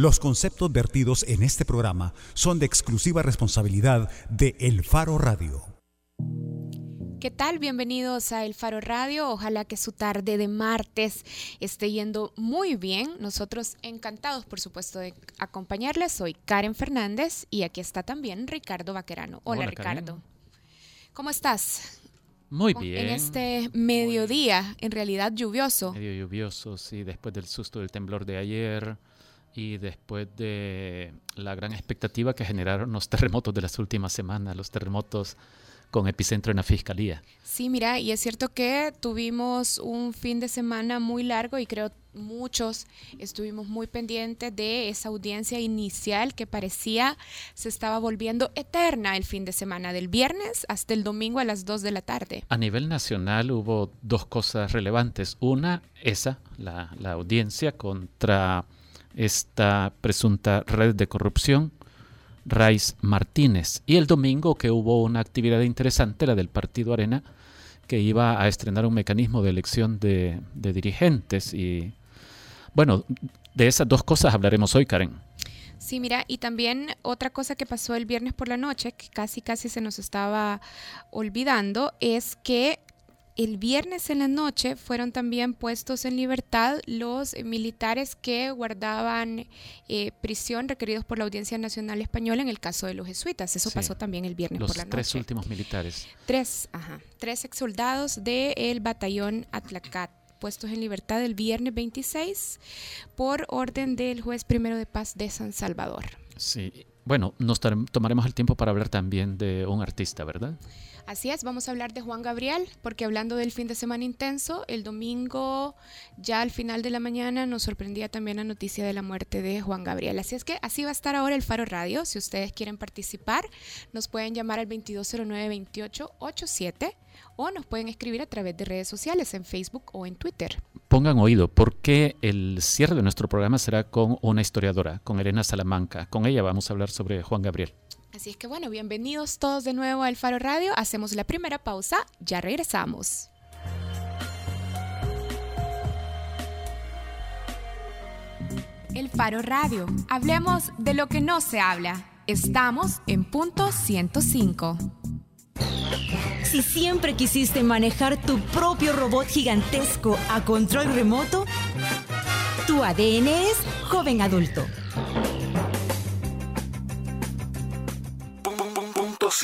Los conceptos vertidos en este programa son de exclusiva responsabilidad de El Faro Radio. ¿Qué tal? Bienvenidos a El Faro Radio. Ojalá que su tarde de martes esté yendo muy bien. Nosotros encantados, por supuesto, de acompañarles. Soy Karen Fernández y aquí está también Ricardo Vaquerano. Hola, Ricardo. ¿Cómo estás? Muy bien. En este mediodía, en realidad lluvioso. Medio lluvioso, sí, después del susto del temblor de ayer y después de la gran expectativa que generaron los terremotos de las últimas semanas, los terremotos con epicentro en la fiscalía. Sí, mira, y es cierto que tuvimos un fin de semana muy largo y creo muchos estuvimos muy pendientes de esa audiencia inicial que parecía se estaba volviendo eterna el fin de semana, del viernes hasta el domingo a las 2 de la tarde. A nivel nacional hubo dos cosas relevantes. Una, esa, la, la audiencia contra esta presunta red de corrupción, Raiz Martínez. Y el domingo que hubo una actividad interesante, la del Partido Arena, que iba a estrenar un mecanismo de elección de, dirigentes. Y bueno, de esas dos cosas hablaremos hoy, Karen. Sí, mira, y también otra cosa que pasó el viernes por la noche, que casi casi se nos estaba olvidando, es que el viernes en la noche fueron también puestos en libertad los militares que guardaban eh, prisión requeridos por la Audiencia Nacional Española en el caso de los jesuitas. Eso Sí. pasó también el viernes Los por la noche. tres últimos militares. Tres, ajá, tres ex soldados del batallón Atlacat puestos en libertad el viernes 26 por orden del juez primero de paz de San Salvador. Sí. Bueno, nos tomaremos el tiempo para hablar también de un artista, ¿verdad? Así es, vamos a hablar de Juan Gabriel, porque hablando del fin de semana intenso, el domingo ya al final de la mañana nos sorprendía también la noticia de la muerte de Juan Gabriel. Así es que así va a estar ahora el Faro Radio. Si ustedes quieren participar, nos pueden llamar al 2209-2887 o nos pueden escribir a través de redes sociales en Facebook o en Twitter. Pongan oído, porque el cierre de nuestro programa será con una historiadora, con Elena Salamanca. Con ella vamos a hablar sobre Juan Gabriel. Así es que bueno, bienvenidos todos de nuevo al Faro Radio. Hacemos la primera pausa, ya regresamos. El Faro Radio. Hablemos de lo que no se habla. Estamos en punto 105. Si siempre quisiste manejar tu propio robot gigantesco a control remoto, tu ADN es joven adulto.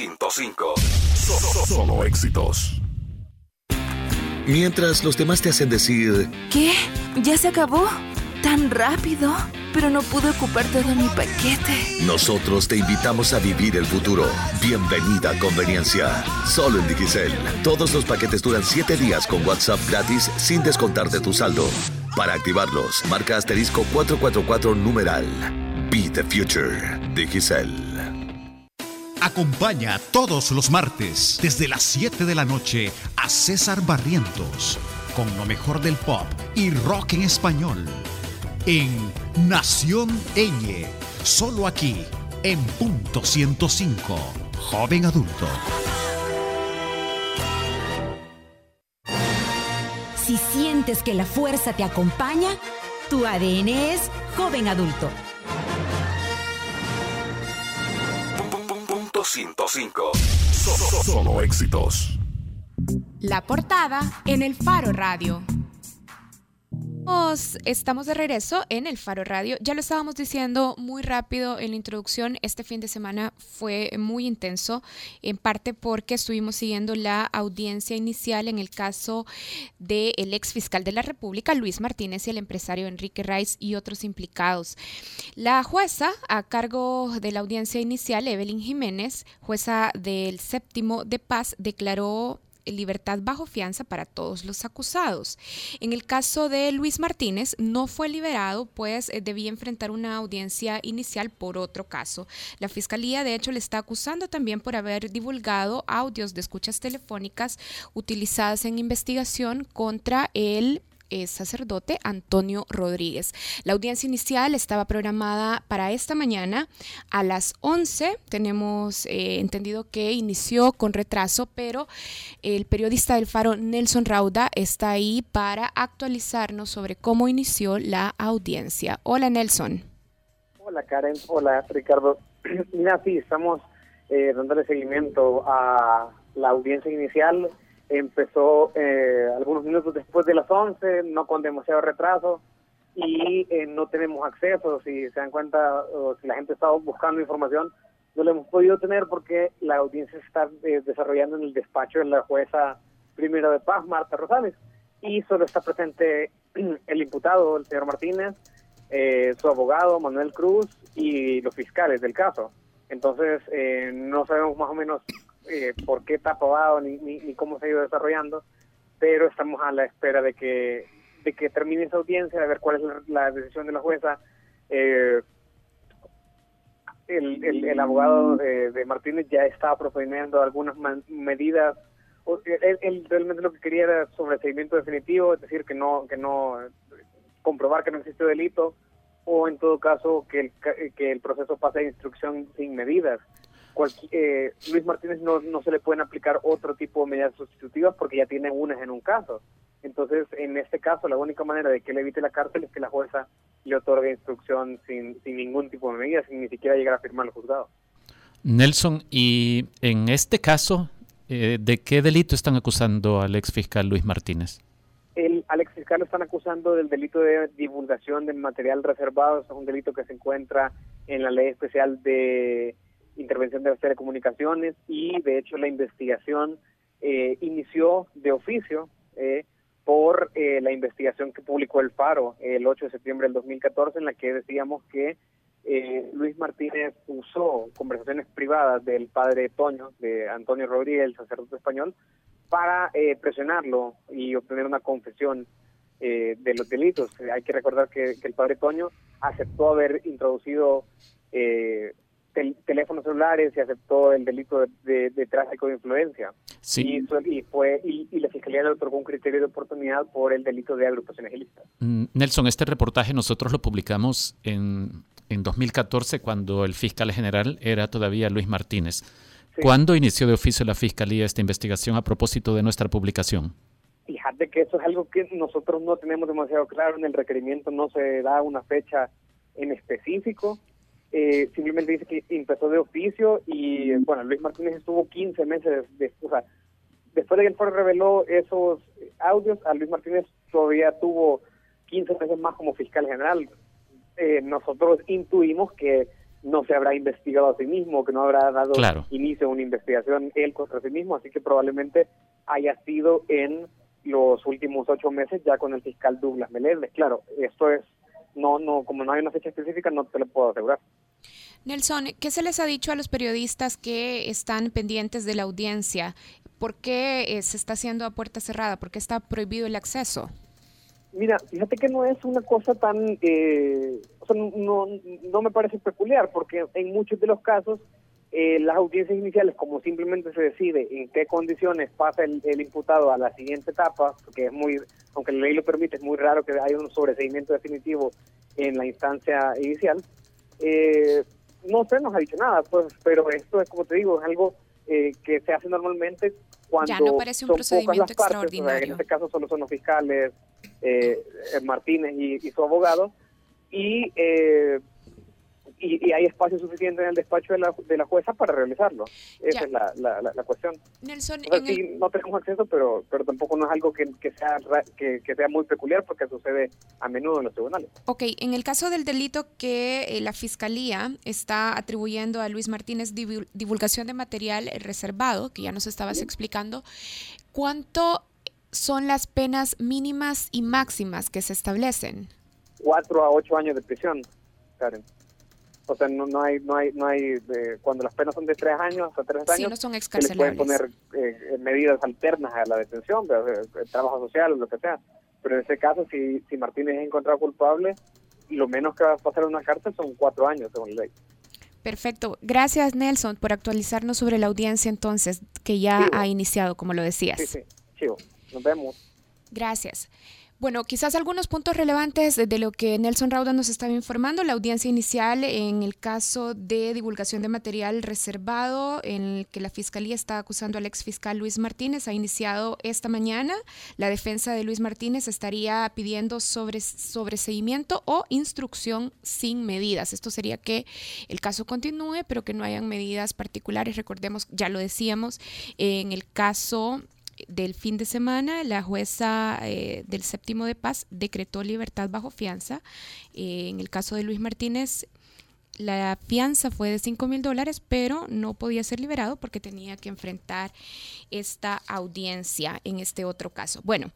105. So- so- Solo éxitos. Mientras los demás te hacen decir, ¿Qué? ¿Ya se acabó? ¿Tan rápido? Pero no pude ocupar todo mi paquete. nosotros te invitamos a vivir el futuro. Bienvenida a Conveniencia. Solo en Digicel. Todos los paquetes duran 7 días con WhatsApp gratis sin descontar de tu saldo. Para activarlos, marca asterisco 444 numeral. Be the future. Digicel. Acompaña todos los martes desde las 7 de la noche a César Barrientos con lo mejor del pop y rock en español en Nación Eñe, solo aquí en punto 105, joven adulto. Si sientes que la fuerza te acompaña, tu ADN es joven adulto. 105. So- so- Solo éxitos. La portada en el Faro Radio. Estamos de regreso en el Faro Radio. Ya lo estábamos diciendo muy rápido en la introducción. Este fin de semana fue muy intenso, en parte porque estuvimos siguiendo la audiencia inicial en el caso del ex fiscal de la República, Luis Martínez, y el empresario Enrique Rice y otros implicados. La jueza a cargo de la audiencia inicial, Evelyn Jiménez, jueza del séptimo de paz, declaró libertad bajo fianza para todos los acusados. En el caso de Luis Martínez, no fue liberado, pues eh, debía enfrentar una audiencia inicial por otro caso. La fiscalía, de hecho, le está acusando también por haber divulgado audios de escuchas telefónicas utilizadas en investigación contra el eh, sacerdote Antonio Rodríguez. La audiencia inicial estaba programada para esta mañana a las 11. Tenemos eh, entendido que inició con retraso, pero el periodista del Faro Nelson Rauda está ahí para actualizarnos sobre cómo inició la audiencia. Hola Nelson. Hola Karen, hola Ricardo. Mira, estamos eh, dándole seguimiento a la audiencia inicial. Empezó eh, algunos minutos después de las 11, no con demasiado retraso, y eh, no tenemos acceso. Si se dan cuenta, o si la gente está buscando información, no lo hemos podido tener porque la audiencia se está eh, desarrollando en el despacho de la jueza primero de paz, Marta Rosales, y solo está presente el imputado, el señor Martínez, eh, su abogado, Manuel Cruz, y los fiscales del caso. Entonces, eh, no sabemos más o menos eh, por qué está aprobado ni, ni, cómo se ha ido desarrollando, pero estamos a la espera de que de que termine esa audiencia, de ver cuál es la, decisión de la jueza. Eh, el, el, abogado de, Martínez ya estaba proponiendo algunas medidas. Él, realmente lo que quería era sobreseimiento definitivo, es decir, que no que no comprobar que no existe delito o en todo caso que el, que el proceso pase a instrucción sin medidas. Eh, Luis Martínez no, no se le pueden aplicar otro tipo de medidas sustitutivas porque ya tiene unas en un caso. Entonces, en este caso, la única manera de que le evite la cárcel es que la jueza le otorgue instrucción sin, sin ningún tipo de medida, sin ni siquiera llegar a firmar el juzgado. Nelson, y en este caso, eh, ¿de qué delito están acusando al ex fiscal Luis Martínez? El, al ex fiscal lo están acusando del delito de divulgación de material reservado, es un delito que se encuentra en la ley especial de intervención de las telecomunicaciones y de hecho la investigación eh, inició de oficio eh, por eh, la investigación que publicó el Faro el 8 de septiembre del 2014 en la que decíamos que eh, Luis Martínez usó conversaciones privadas del padre Toño, de Antonio Rodríguez, el sacerdote español, para eh, presionarlo y obtener una confesión de los delitos. Hay que recordar que, el padre Toño aceptó haber introducido teléfonos celulares y aceptó el delito de, tráfico de influencia. Sí. Y, fue, y, la Fiscalía le otorgó un criterio de oportunidad por el delito de agrupación ilícita. Mm, Nelson, este reportaje nosotros lo publicamos en, en 2014 cuando el fiscal general era todavía Luis Martínez. ¿Cuándo inició de oficio la Fiscalía esta investigación a propósito de nuestra publicación? Fíjate que eso es algo que nosotros no tenemos demasiado claro. En el requerimiento no se da una fecha en específico. Eh, simplemente dice que empezó de oficio y bueno, Luis Martínez estuvo 15 meses, de, o sea, después de que el foro reveló esos audios, a Luis Martínez todavía tuvo 15 meses más como fiscal general. Eh, nosotros intuimos que no se habrá investigado a sí mismo, que no habrá dado inicio a una investigación él contra sí mismo, así que probablemente haya sido en los últimos ocho meses ya con el fiscal Douglas Meléndez. Claro, esto es, no, no, como no hay una fecha específica, no te lo puedo asegurar. Nelson, ¿qué se les ha dicho a los periodistas que están pendientes de la audiencia? ¿Por qué eh, se está haciendo a puerta cerrada? ¿Por qué está prohibido el acceso? Mira, fíjate que no es una cosa tan, eh, o sea, no, no me parece peculiar, porque en muchos de los casos eh, las audiencias iniciales, como simplemente se decide en qué condiciones pasa el, imputado a la siguiente etapa, porque es muy, aunque la ley lo permite, es muy raro que haya un sobreseimiento definitivo en la instancia inicial, eh, no se nos ha dicho nada, pues, pero esto es como te digo, es algo eh, que se hace normalmente cuando ya no parece un procedimiento extraordinario. en este caso solo son los fiscales, eh, Martínez y, su abogado, y eh, y, hay espacio suficiente en el despacho de la, de la jueza para realizarlo. Esa es la, la, cuestión. Nelson, no tenemos acceso, pero pero tampoco no es algo que, que sea que, sea muy peculiar porque sucede a menudo en los tribunales. Ok, en el caso del delito que eh, la Fiscalía está atribuyendo a Luis Martínez divulgación de material reservado, que ya nos estabas explicando, ¿cuánto son las penas mínimas y máximas que se establecen? Cuatro a ocho años de prisión, Karen. O sea, no, no hay, no hay, no hay, eh, cuando las penas son de tres años hasta tres años, no son se les pueden poner eh, medidas alternas a la detención, trabajo social o lo que sea. Pero en ese caso, si, si Martínez es encontrado culpable, lo menos que va a pasar en una cárcel son cuatro años, según la ley. Perfecto. Gracias, Nelson, por actualizarnos sobre la audiencia entonces, que ya ha iniciado, como lo decías. Sí, sí. Chivo. Nos vemos. Gracias. Bueno, quizás algunos puntos relevantes de, lo que Nelson Rauda nos estaba informando. La audiencia inicial en el caso de divulgación de material reservado, en el que la Fiscalía está acusando al exfiscal Luis Martínez, ha iniciado esta mañana. La defensa de Luis Martínez estaría pidiendo sobre, sobreseimiento o instrucción sin medidas. Esto sería que el caso continúe, pero que no hayan medidas particulares. Recordemos, ya lo decíamos, en el caso del fin de semana, la jueza eh, del séptimo de paz decretó libertad bajo fianza. Eh, en el caso de Luis Martínez, la fianza fue de 5 mil dólares, pero no podía ser liberado porque tenía que enfrentar esta audiencia en este otro caso. Bueno,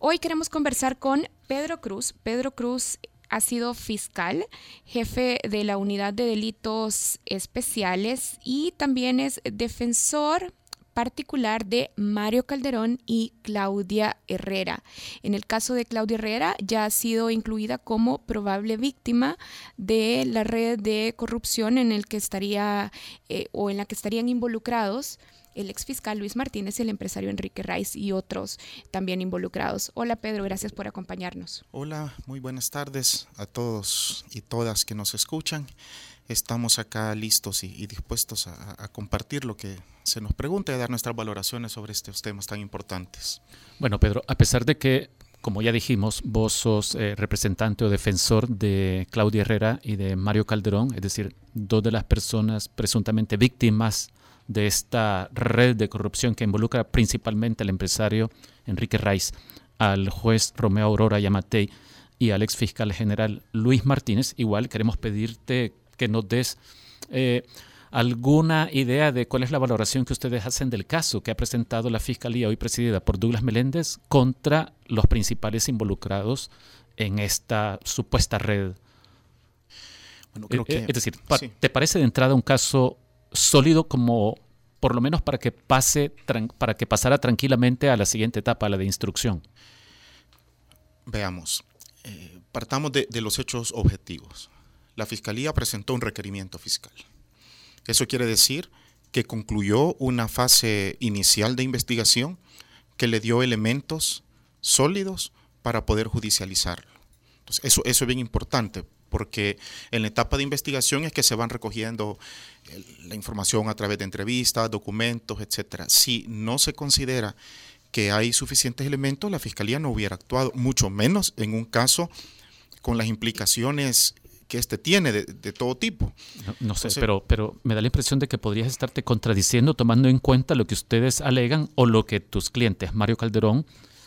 hoy queremos conversar con Pedro Cruz. Pedro Cruz ha sido fiscal, jefe de la unidad de delitos especiales y también es defensor particular de Mario Calderón y Claudia Herrera. En el caso de Claudia Herrera ya ha sido incluida como probable víctima de la red de corrupción en el que estaría eh, o en la que estarían involucrados el exfiscal Luis Martínez, el empresario Enrique Raiz y otros también involucrados. Hola Pedro, gracias por acompañarnos. Hola, muy buenas tardes a todos y todas que nos escuchan estamos acá listos y, dispuestos a, compartir lo que se nos pregunta y a dar nuestras valoraciones sobre estos temas tan importantes. Bueno, Pedro, a pesar de que, como ya dijimos, vos sos eh, representante o defensor de Claudia Herrera y de Mario Calderón, es decir, dos de las personas presuntamente víctimas de esta red de corrupción que involucra principalmente al empresario Enrique Raiz, al juez Romeo Aurora Yamatei y al ex fiscal general Luis Martínez, igual queremos pedirte que nos des eh, alguna idea de cuál es la valoración que ustedes hacen del caso que ha presentado la Fiscalía hoy presidida por Douglas Meléndez contra los principales involucrados en esta supuesta red. Bueno, creo eh, que, es decir, ¿te parece de entrada un caso sólido como por lo menos para que pase para que pasara tranquilamente a la siguiente etapa, a la de instrucción? Veamos, eh, partamos de los hechos objetivos la Fiscalía presentó un requerimiento fiscal. Eso quiere decir que concluyó una fase inicial de investigación que le dio elementos sólidos para poder judicializarlo. eso, eso es bien importante porque en la etapa de investigación es que se van recogiendo la información a través de entrevistas, documentos, etc. Si no se considera que hay suficientes elementos, la Fiscalía no hubiera actuado, mucho menos en un caso con las implicaciones que este tiene de, todo tipo. No, sé, pero, pero me da la impresión de que podrías estarte contradiciendo tomando en cuenta lo que ustedes alegan o lo que tus clientes, Mario Calderón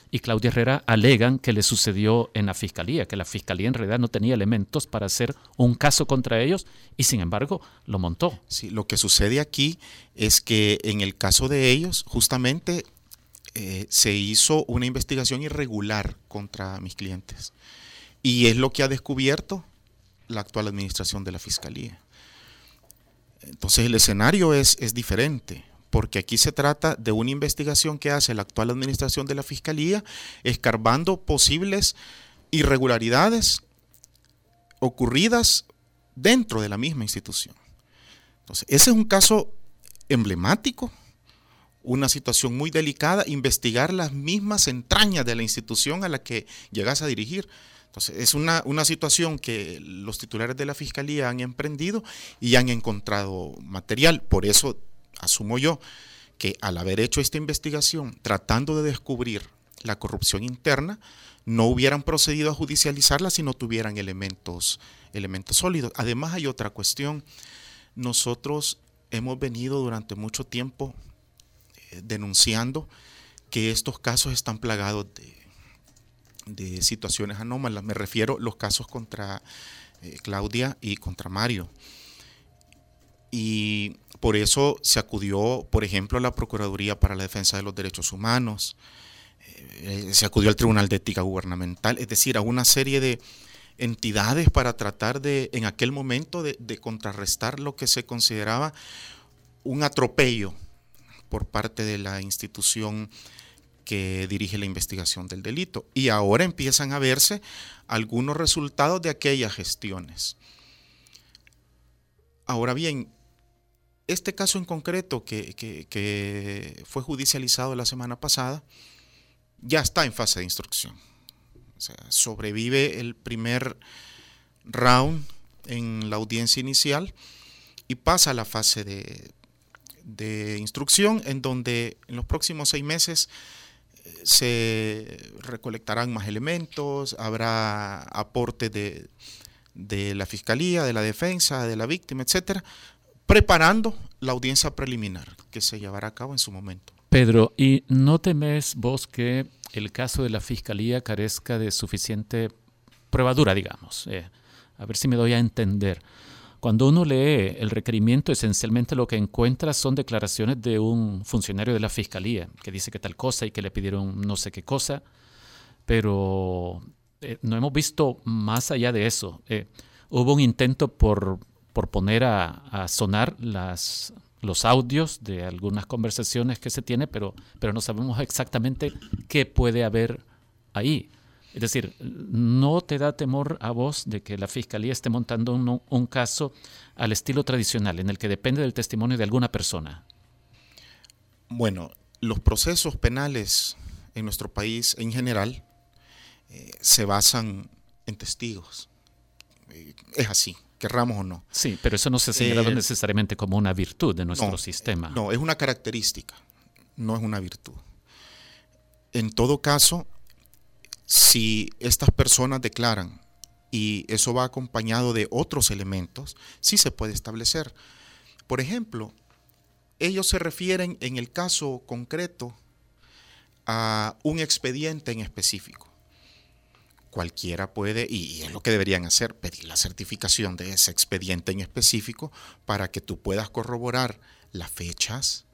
y Claudia Herrera, alegan que le sucedió en la fiscalía, que la fiscalía en realidad no tenía elementos para hacer un caso contra ellos y sin embargo lo montó. Sí, lo que sucede aquí es que en el caso de ellos, justamente eh, se hizo una investigación irregular contra mis clientes. Y es lo que ha descubierto la actual administración de la Fiscalía. Entonces el escenario es, es diferente, porque aquí se trata de una investigación que hace la actual administración de la Fiscalía, escarbando posibles irregularidades ocurridas dentro de la misma institución. Entonces, ese es un caso emblemático, una situación muy delicada, investigar las mismas entrañas de la institución a la que llegas a dirigir es una, situación que los titulares de la Fiscalía han emprendido y han encontrado material. Por eso asumo yo que al haber hecho esta investigación, tratando de descubrir la corrupción interna, no hubieran procedido a judicializarla si no tuvieran elementos, elementos sólidos. Además hay otra cuestión. Nosotros hemos venido durante mucho tiempo denunciando que estos casos están plagados de situaciones anómalas. Me refiero a los casos contra eh, Claudia y contra Mario. Y por eso se acudió, por ejemplo, a la Procuraduría para la Defensa de los Derechos Humanos, eh, se acudió al Tribunal de Ética Gubernamental, es decir, a una serie de entidades para tratar de, en aquel momento, de contrarrestar lo que se consideraba un atropello por parte de la institución que dirige la investigación del delito. Y ahora empiezan a verse algunos resultados de aquellas gestiones. Ahora bien, este caso en concreto que, fue judicializado la semana pasada ya está en fase de instrucción. O sea, sobrevive el primer round en la audiencia inicial y pasa a la fase de, de instrucción en donde en los próximos seis meses eh, se recolectarán más elementos, habrá aporte de, de la fiscalía, de la defensa, de la víctima, etcétera, preparando la audiencia preliminar que se llevará a cabo en su momento. Pedro, ¿y no temes vos que el caso de la fiscalía carezca de suficiente pruebadura, digamos? Eh, a ver si me doy a entender. Cuando uno lee el requerimiento, esencialmente lo que encuentra son declaraciones de un funcionario de la fiscalía que dice que tal cosa y que le pidieron no sé qué cosa, pero eh, no hemos visto más allá de eso. Eh, hubo un intento por, por poner a, sonar los audios de algunas conversaciones que se tiene, pero, pero no sabemos exactamente qué puede haber ahí. Es decir, ¿no te da temor a vos de que la Fiscalía esté montando un, un, caso al estilo tradicional, en el que depende del testimonio de alguna persona? Bueno, los procesos penales en nuestro país en general eh, se basan en testigos. Eh, es así, querramos o no. Sí, pero eso no se ha señalado eh, necesariamente como una virtud de nuestro no, sistema. No, es una característica, no es una virtud. En todo caso, si estas personas declaran y eso va acompañado de otros elementos, sí se puede establecer. Por ejemplo, ellos se refieren en el caso concreto a un expediente en específico. Cualquiera puede, y es lo que deberían hacer, pedir la certificación de ese expediente en específico para que tú puedas corroborar las fechas,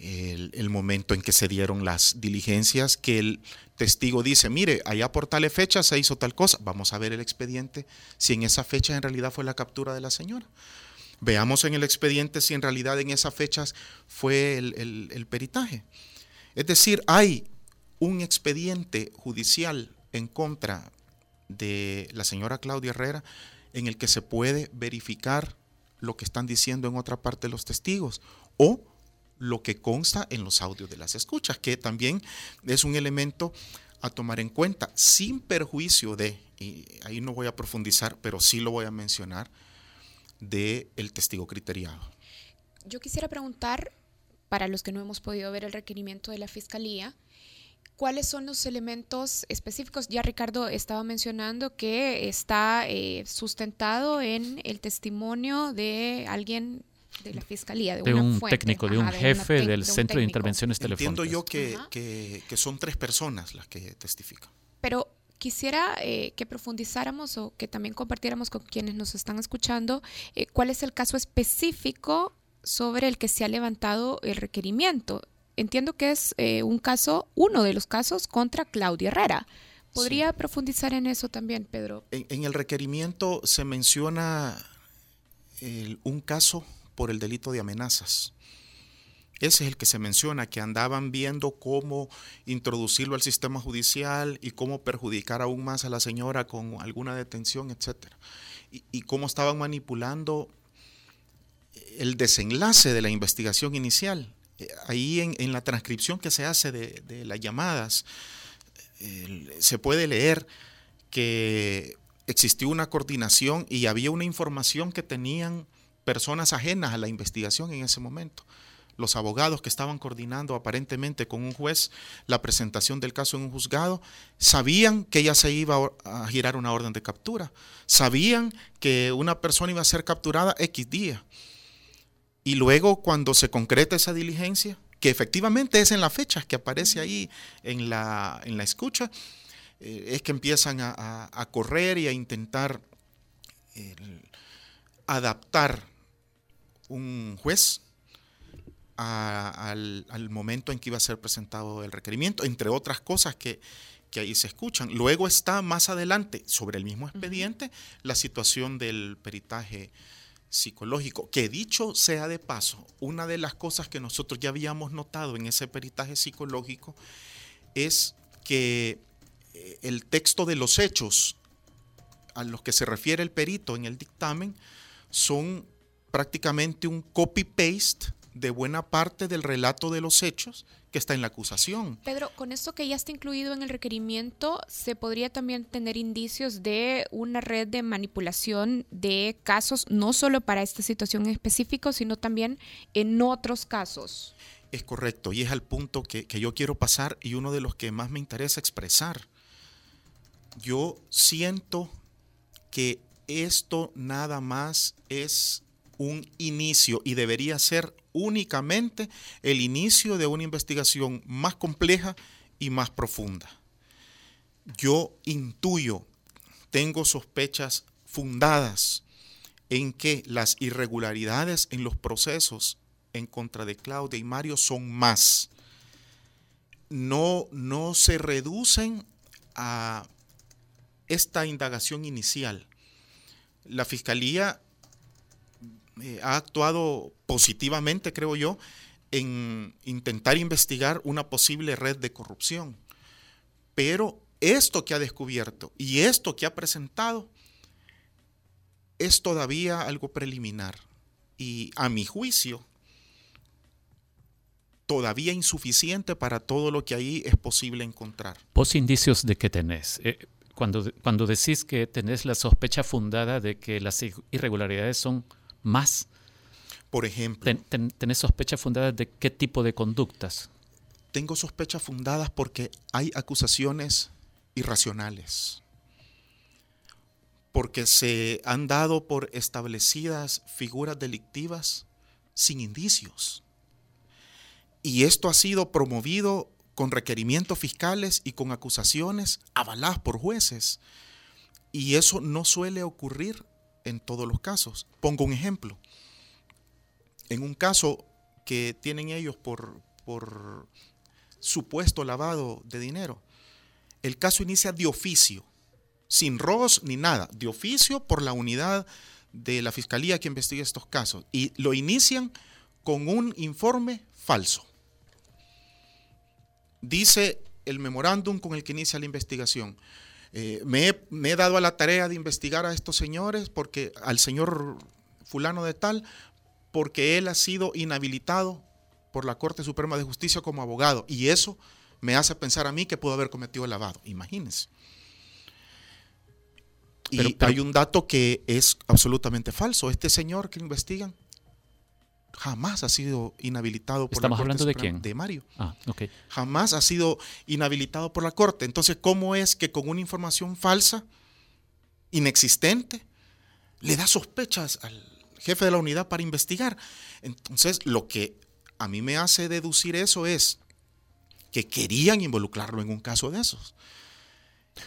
el, momento en que se dieron las diligencias, que el testigo dice, mire, allá por tales fechas se hizo tal cosa, vamos a ver el expediente, si en esa fecha en realidad fue la captura de la señora. Veamos en el expediente si en realidad en esas fechas fue el, el, el peritaje. Es decir, hay un expediente judicial en contra de la señora Claudia Herrera en el que se puede verificar lo que están diciendo en otra parte los testigos o lo que consta en los audios de las escuchas, que también es un elemento a tomar en cuenta, sin perjuicio de, y ahí no voy a profundizar, pero sí lo voy a mencionar, de el testigo criteriado. Yo quisiera preguntar, para los que no hemos podido ver el requerimiento de la Fiscalía, ¿cuáles son los elementos específicos? Ya Ricardo estaba mencionando que está eh, sustentado en el testimonio de alguien de la fiscalía, de, de una un fuente, técnico, de un jefe una del de un Centro de. Intervenciones Telefónicas. Entiendo yo que, que, que son tres personas las que testifican. Pero quisiera eh, que profundizáramos o que también compartiéramos con quienes nos están escuchando eh, cuál es el caso específico sobre el que se ha levantado el requerimiento. Entiendo que es eh, un caso, uno de los casos contra Claudia Herrera. ¿Podría profundizar en eso también, Pedro? En, en el requerimiento se menciona el- un caso por el delito de amenazas. Ese es el que se menciona, que andaban viendo cómo introducirlo al sistema judicial y cómo perjudicar aún más a la señora con alguna detención, etc. Y, cómo estaban manipulando el desenlace de la investigación inicial. Eh, Ahí en, la transcripción que se hace de, las llamadas, se puede leer que existió una coordinación y había una información que tenían personas ajenas a la investigación en ese momento. Los abogados que estaban coordinando aparentemente con un juez la presentación del caso en un juzgado sabían que ya se iba a girar una orden de captura, sabían que una persona iba a ser capturada X día. Y luego cuando se concreta esa diligencia, que efectivamente es en las fechas que aparece ahí en la, en la escucha, eh, es que empiezan a, correr y a intentar el, adaptar un juez a- al, al momento en que iba a ser presentado el requerimiento, entre otras cosas que, que ahí se escuchan. Luego está más adelante, sobre el mismo expediente, la situación del peritaje psicológico, que dicho sea de paso, una de las cosas que nosotros ya habíamos notado en ese peritaje psicológico es que eh, el texto de los hechos a los que se refiere el perito en el dictamen son prácticamente un copy-paste de buena parte del relato de los hechos que está en la acusación. Pedro, con esto que ya está incluido en el requerimiento, ¿se podría también tener indicios de una red de manipulación de casos, no solo para esta situación en específico, sino también en otros casos? Es correcto, y es al punto que, que yo quiero pasar y uno de los que más me interesa expresar. Yo siento que esto nada más es un inicio y debería ser únicamente el inicio de una investigación más compleja y más profunda. Yo intuyo, tengo sospechas fundadas en que las irregularidades en los procesos en contra de Claudia y Mario son más. No, no se reducen a esta indagación inicial. La Fiscalía eh, ha actuado positivamente, creo yo, en intentar investigar una posible red de corrupción. Pero esto que ha descubierto y esto que ha presentado es todavía algo preliminar. Y a mi juicio, todavía insuficiente para todo lo que ahí es posible encontrar. ¿Vos indicios de qué tenés? Eh, cuando, cuando decís que tenés la sospecha fundada de que las irregularidades son más. Por ejemplo. ¿Tenés sospechas fundadas de qué tipo de conductas? Tengo sospechas fundadas porque hay acusaciones irracionales. Porque se han dado por establecidas figuras delictivas sin indicios. Y esto ha sido promovido con requerimientos fiscales y con acusaciones avaladas por jueces. Y eso no suele ocurrir en todos los casos. Pongo un ejemplo. En un caso que tienen ellos por, por supuesto lavado de dinero, el caso inicia de oficio, sin ROS ni nada, de oficio por la unidad de la fiscalía que investiga estos casos. Y lo inician con un informe falso. Dice el memorándum con el que inicia la investigación. Eh, me, he, dado a la tarea de investigar a estos señores, porque al señor fulano de tal, porque él ha sido inhabilitado por la Corte Suprema de Justicia como abogado. Y eso me hace pensar a mí que pudo haber cometido el lavado. Imagínense. Y hay un dato que es absolutamente falso. Este señor que investigan jamás ha sido inhabilitado por ¿Estamos la Corte hablando de quién? De Mario. Ah, ok. Jamás ha sido inhabilitado por la Corte. Entonces, ¿cómo es que con una información falsa, inexistente, le da sospechas al jefe de la unidad para investigar? Entonces, lo que a mí me hace deducir eso es que querían involucrarlo en un caso de esos.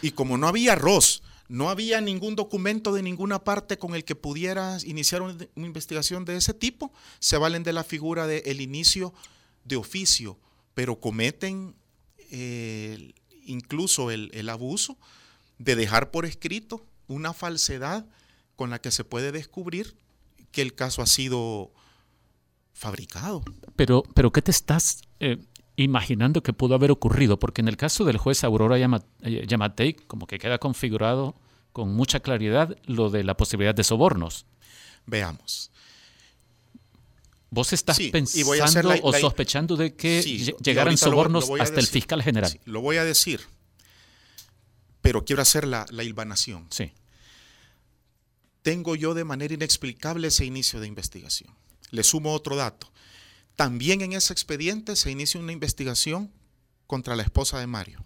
Y como no había arroz, no había ningún documento de ninguna parte con el que pudieras iniciar una, investigación de ese tipo. Se valen de la figura del el inicio de oficio, pero cometen eh, incluso el, el abuso de dejar por escrito una falsedad con la que se puede descubrir que el caso ha sido fabricado. Pero, pero ¿qué te estás eh, imaginando que pudo haber ocurrido, porque en el caso del juez Aurora eh, Yamatei, como que queda configurado con mucha claridad lo de la posibilidad de sobornos. Veamos. ¿Vos estás pensando o sospechando de que llegaran sobornos hasta el fiscal general? lo voy a decir, pero quiero hacer la, la hilvanación. Sí. Tengo yo de manera inexplicable ese inicio de investigación. Le sumo otro dato. También en ese expediente se inicia una investigación contra la esposa de Mario.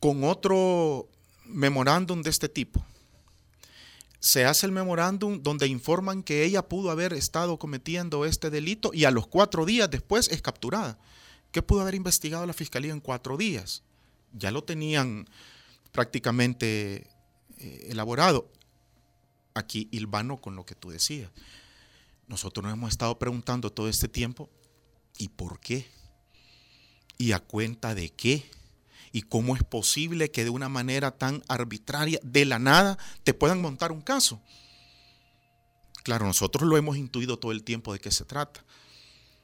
Con otro memorándum de este tipo. Se hace el memorándum donde informan que ella pudo haber estado cometiendo este delito y a los cuatro días después es capturada. ¿Qué pudo haber investigado la fiscalía en cuatro días? Ya lo tenían prácticamente eh, elaborado. Aquí hilvano con lo que tú decías. Nosotros nos hemos estado preguntando todo este tiempo, ¿y por qué? ¿Y a cuenta de qué? ¿Y cómo es posible que de una manera tan arbitraria, de la nada, te puedan montar un caso? Claro, nosotros lo hemos intuido todo el tiempo de qué se trata.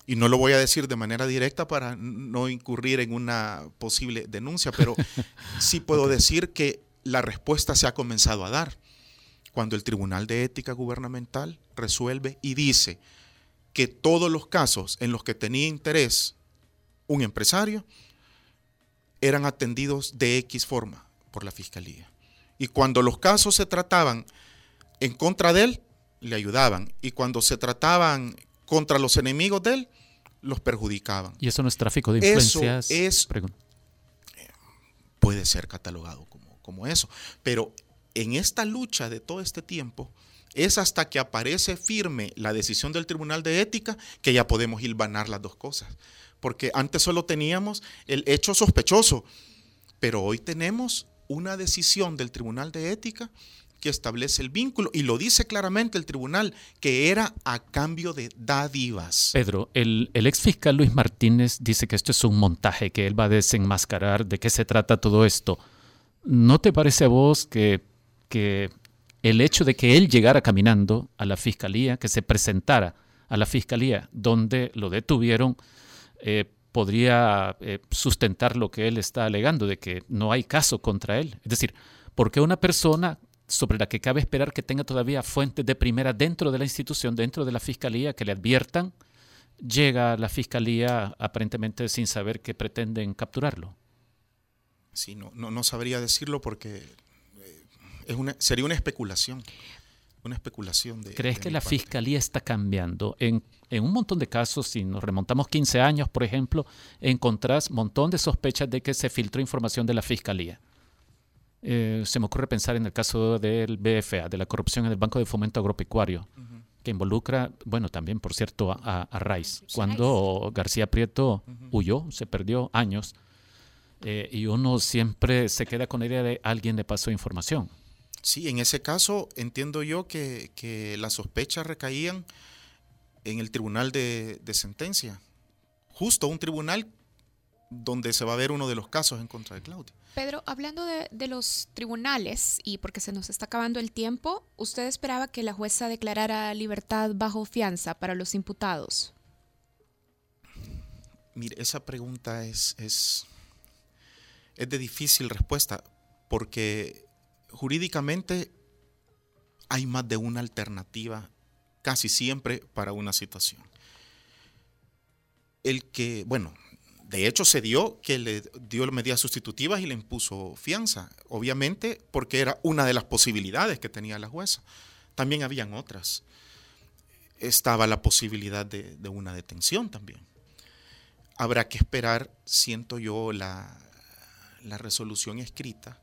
Y no lo voy a decir de manera directa para no incurrir en una posible denuncia, pero sí puedo decir que la respuesta se ha comenzado a dar cuando el Tribunal de Ética Gubernamental resuelve y dice que todos los casos en los que tenía interés un empresario eran atendidos de X forma por la fiscalía. Y cuando los casos se trataban en contra de él, le ayudaban. Y cuando se trataban contra los enemigos de él, los perjudicaban. ¿Y eso no es tráfico de influencias? Eso es, puede ser catalogado como, como eso. Pero en esta lucha de todo este tiempo, es hasta que aparece firme la decisión del Tribunal de Ética que ya podemos hilvanar las dos cosas. Porque antes solo teníamos el hecho sospechoso, pero hoy tenemos una decisión del Tribunal de Ética que establece el vínculo y lo dice claramente el tribunal, que era a cambio de dádivas. Pedro, el, el ex fiscal Luis Martínez dice que esto es un montaje, que él va a desenmascarar de qué se trata todo esto. ¿No te parece a vos que, que el hecho de que él llegara caminando a la fiscalía, que se presentara a la fiscalía donde lo detuvieron, eh, podría eh, sustentar lo que él está alegando, de que no hay caso contra él. Es decir, porque una persona sobre la que cabe esperar que tenga todavía fuentes de primera dentro de la institución, dentro de la fiscalía, que le adviertan, llega a la fiscalía aparentemente sin saber que pretenden capturarlo. Sí, no, no, no sabría decirlo porque una, sería una especulación. Una especulación de. ¿Crees que la fiscalía está cambiando? En, un montón de casos, si nos remontamos 15 años, por ejemplo, encontrás un montón de sospechas de que se filtró información de la fiscalía. Eh, se me ocurre pensar en el caso del BFA, de la corrupción en el Banco de Fomento Agropecuario, que involucra, bueno, también, por cierto, a, a Rice. Cuando García Prieto huyó, se perdió años, eh, y uno siempre se queda con la idea de alguien le pasó información. Sí, en ese caso entiendo yo que, que las sospechas recaían en el tribunal de, sentencia, justo un tribunal donde se va a ver uno de los casos en contra de Claudia. Pedro, hablando de, de, los tribunales y porque se nos está acabando el tiempo, ¿usted esperaba que la jueza declarara libertad bajo fianza para los imputados? Mire, esa pregunta es, es, es de difícil respuesta porque jurídicamente hay más de una alternativa casi siempre para una situación. El que, bueno, de hecho se dio que le dio medidas sustitutivas y le impuso fianza, obviamente porque era una de las posibilidades que tenía la jueza. También habían otras. Estaba la posibilidad de, una detención también. Habrá que esperar, siento yo, la, la resolución escrita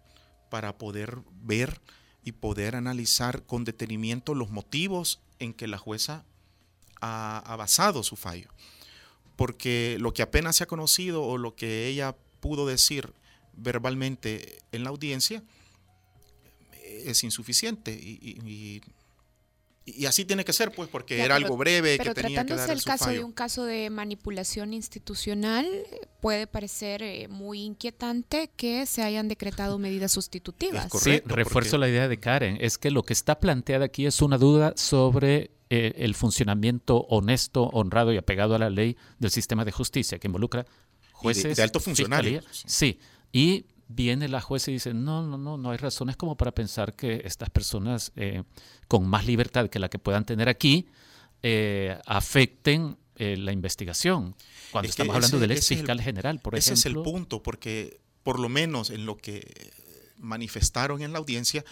para poder ver y poder analizar con detenimiento los motivos en que la jueza ha, basado su fallo. Porque lo que apenas se ha conocido o lo que ella pudo decir verbalmente en la audiencia es insuficiente y y así tiene que ser, pues, porque era algo breve que tenía que dar el caso de un caso de manipulación institucional, puede parecer eh, muy inquietante que se hayan decretado medidas sustitutivas. sí, refuerzo la idea de Karen, es que lo que está planteada aquí es una duda sobre eh, el funcionamiento honesto, honrado y apegado a la ley del sistema de justicia, que involucra jueces, de, alto funcionario. sí, y viene la jueza y dice, no, no, no, no hay razones como para pensar que estas personas eh, con más libertad que la que puedan tener aquí eh, afecten eh, la investigación. Cuando estamos hablando del ex fiscal general, por ejemplo. Ese es el punto, porque por lo menos en lo que manifestaron en la audiencia,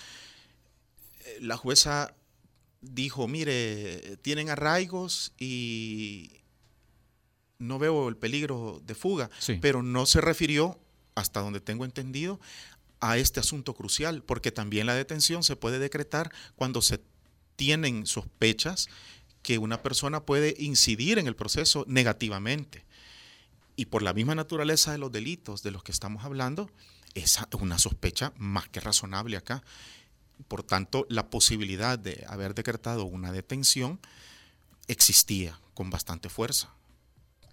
la jueza dijo, mire, tienen arraigos y no veo el peligro de fuga, pero no se refirió hasta donde tengo entendido, a este asunto crucial, porque también la detención se puede decretar cuando se tienen sospechas que una persona puede incidir en el proceso negativamente. Y por la misma naturaleza de los delitos de los que estamos hablando, es una sospecha más que razonable acá. Por tanto, la posibilidad de haber decretado una detención existía con bastante fuerza,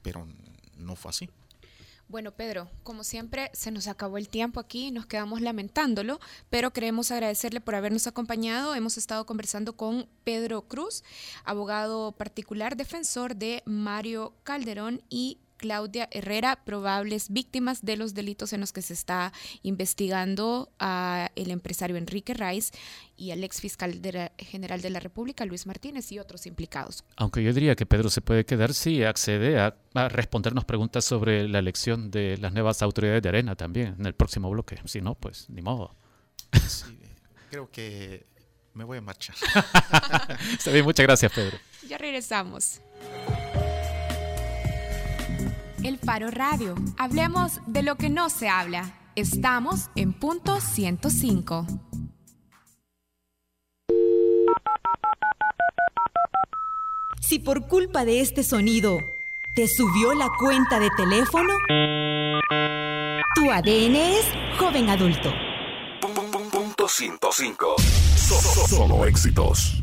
pero no fue así. Bueno, Pedro, como siempre, se nos acabó el tiempo aquí nos quedamos lamentándolo, pero queremos agradecerle por habernos acompañado. Hemos estado conversando con Pedro Cruz, abogado particular defensor de Mario Calderón y Claudia Herrera, probables víctimas de los delitos en los que se está investigando a el empresario Enrique Raiz y al ex fiscal general de la República, Luis Martínez, y otros implicados. Aunque yo diría que Pedro se puede quedar si accede a, respondernos preguntas sobre la elección de las nuevas autoridades de Arena también en el próximo bloque. Si no, pues ni modo. Sí, creo que me voy a marchar. Está bien, muchas gracias, Pedro. Ya regresamos. El Faro Radio. Hablemos de lo que no se habla. Estamos en punto 105. Si por culpa de este sonido te subió la cuenta de teléfono, tu ADN es joven adulto. Punto 105. Solo éxitos.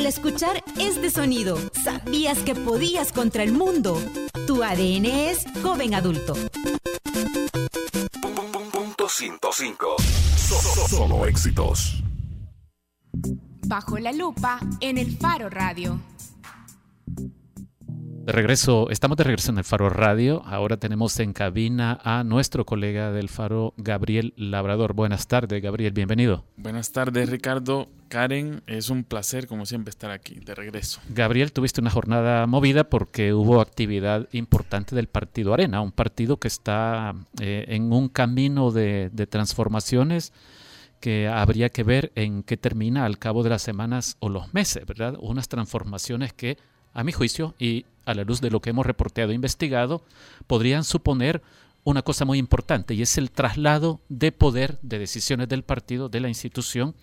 Al escuchar este sonido sabías que podías contra el mundo, tu ADN es joven adulto. Punto 105. Solo éxitos. Bajo la lupa en el Faro Radio. De regreso, estamos de regreso en el Faro Radio. Ahora tenemos en cabina a nuestro colega del Faro, Gabriel Labrador. Buenas tardes, Gabriel, bienvenido. Buenas tardes, Ricardo. Karen, es un placer, como siempre, estar aquí, de regreso. Gabriel, tuviste una jornada movida porque hubo actividad importante del Partido Arena, un partido que está eh, en un camino de, de transformaciones que habría que ver en qué termina al cabo de las semanas o los meses, ¿verdad? Unas transformaciones que a mi juicio, y a la luz de lo que hemos reporteado e investigado, podrían suponer una cosa muy importante y es el traslado de poder de decisiones del partido, de la institución,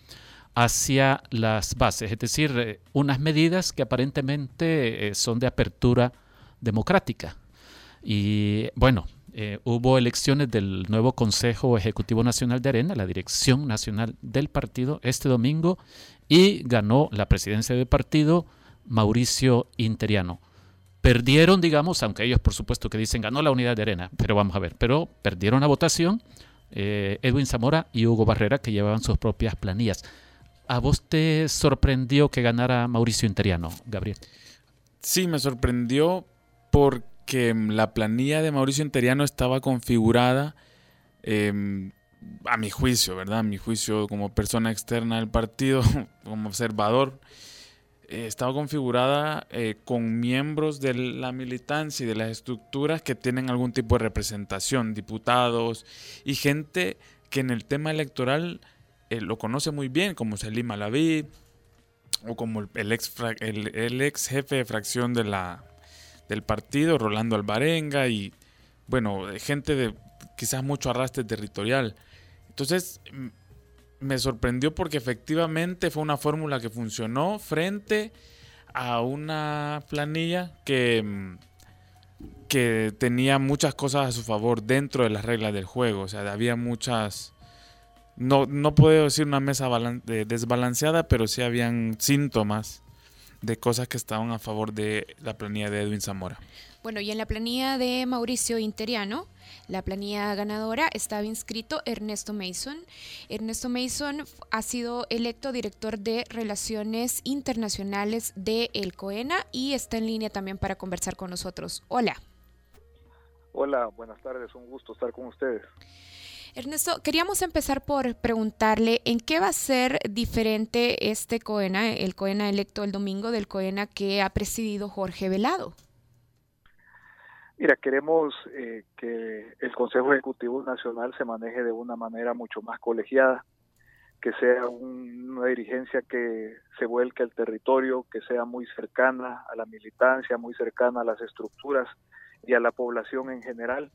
hacia las bases, es decir, eh, unas medidas que aparentemente eh, son de apertura democrática. Y bueno, eh, hubo elecciones del nuevo Consejo Ejecutivo Nacional de Arena, la dirección nacional del partido, este domingo, y ganó la presidencia del partido Mauricio Interiano. Perdieron, digamos, aunque ellos por supuesto que dicen ganó la unidad de arena, pero vamos a ver, pero perdieron la votación eh, Edwin Zamora y Hugo Barrera que llevaban sus propias planillas. ¿A vos te sorprendió que ganara Mauricio Interiano, Gabriel? Sí, me sorprendió porque mm, la planilla de Mauricio Interiano estaba configurada, em, a mi juicio, ¿verdad? A mi juicio como persona externa del partido, como observador, estaba configurada eh, con miembros de la militancia y de las estructuras que tienen algún tipo de representación, diputados y gente que en el tema electoral eh, lo conoce muy bien, como Salim Alaví o como el, ex, el, ex jefe de fracción de la, del partido, Rolando Alvarenga, y bueno, gente de quizás mucho arrastre territorial. Entonces, me sorprendió porque efectivamente fue una fórmula que funcionó frente a una planilla que, mm, que tenía muchas cosas a su favor dentro de las reglas del juego. O sea, había muchas... No, no puedo decir una mesa desbalanceada, pero sí habían síntomas de cosas que estaban a favor de la planilla de Edwin Zamora. Bueno, y en la planilla de Mauricio Interiano, la planilla ganadora estaba inscrito Ernesto Mason. Ernesto Mason ha sido electo director de Relaciones Internacionales de El COENA y está en línea también para conversar con nosotros. Hola. Hola, buenas tardes, un gusto estar con ustedes. Ernesto, queríamos empezar por preguntarle en qué va a ser diferente este COENA, el COENA electo el domingo del COENA que ha presidido Jorge Velado. Mira, queremos eh, que el Consejo Ejecutivo Nacional se maneje de una manera mucho más colegiada, que sea una dirigencia que se vuelque al territorio, que sea muy cercana a la militancia, muy cercana a las estructuras y a la población en general,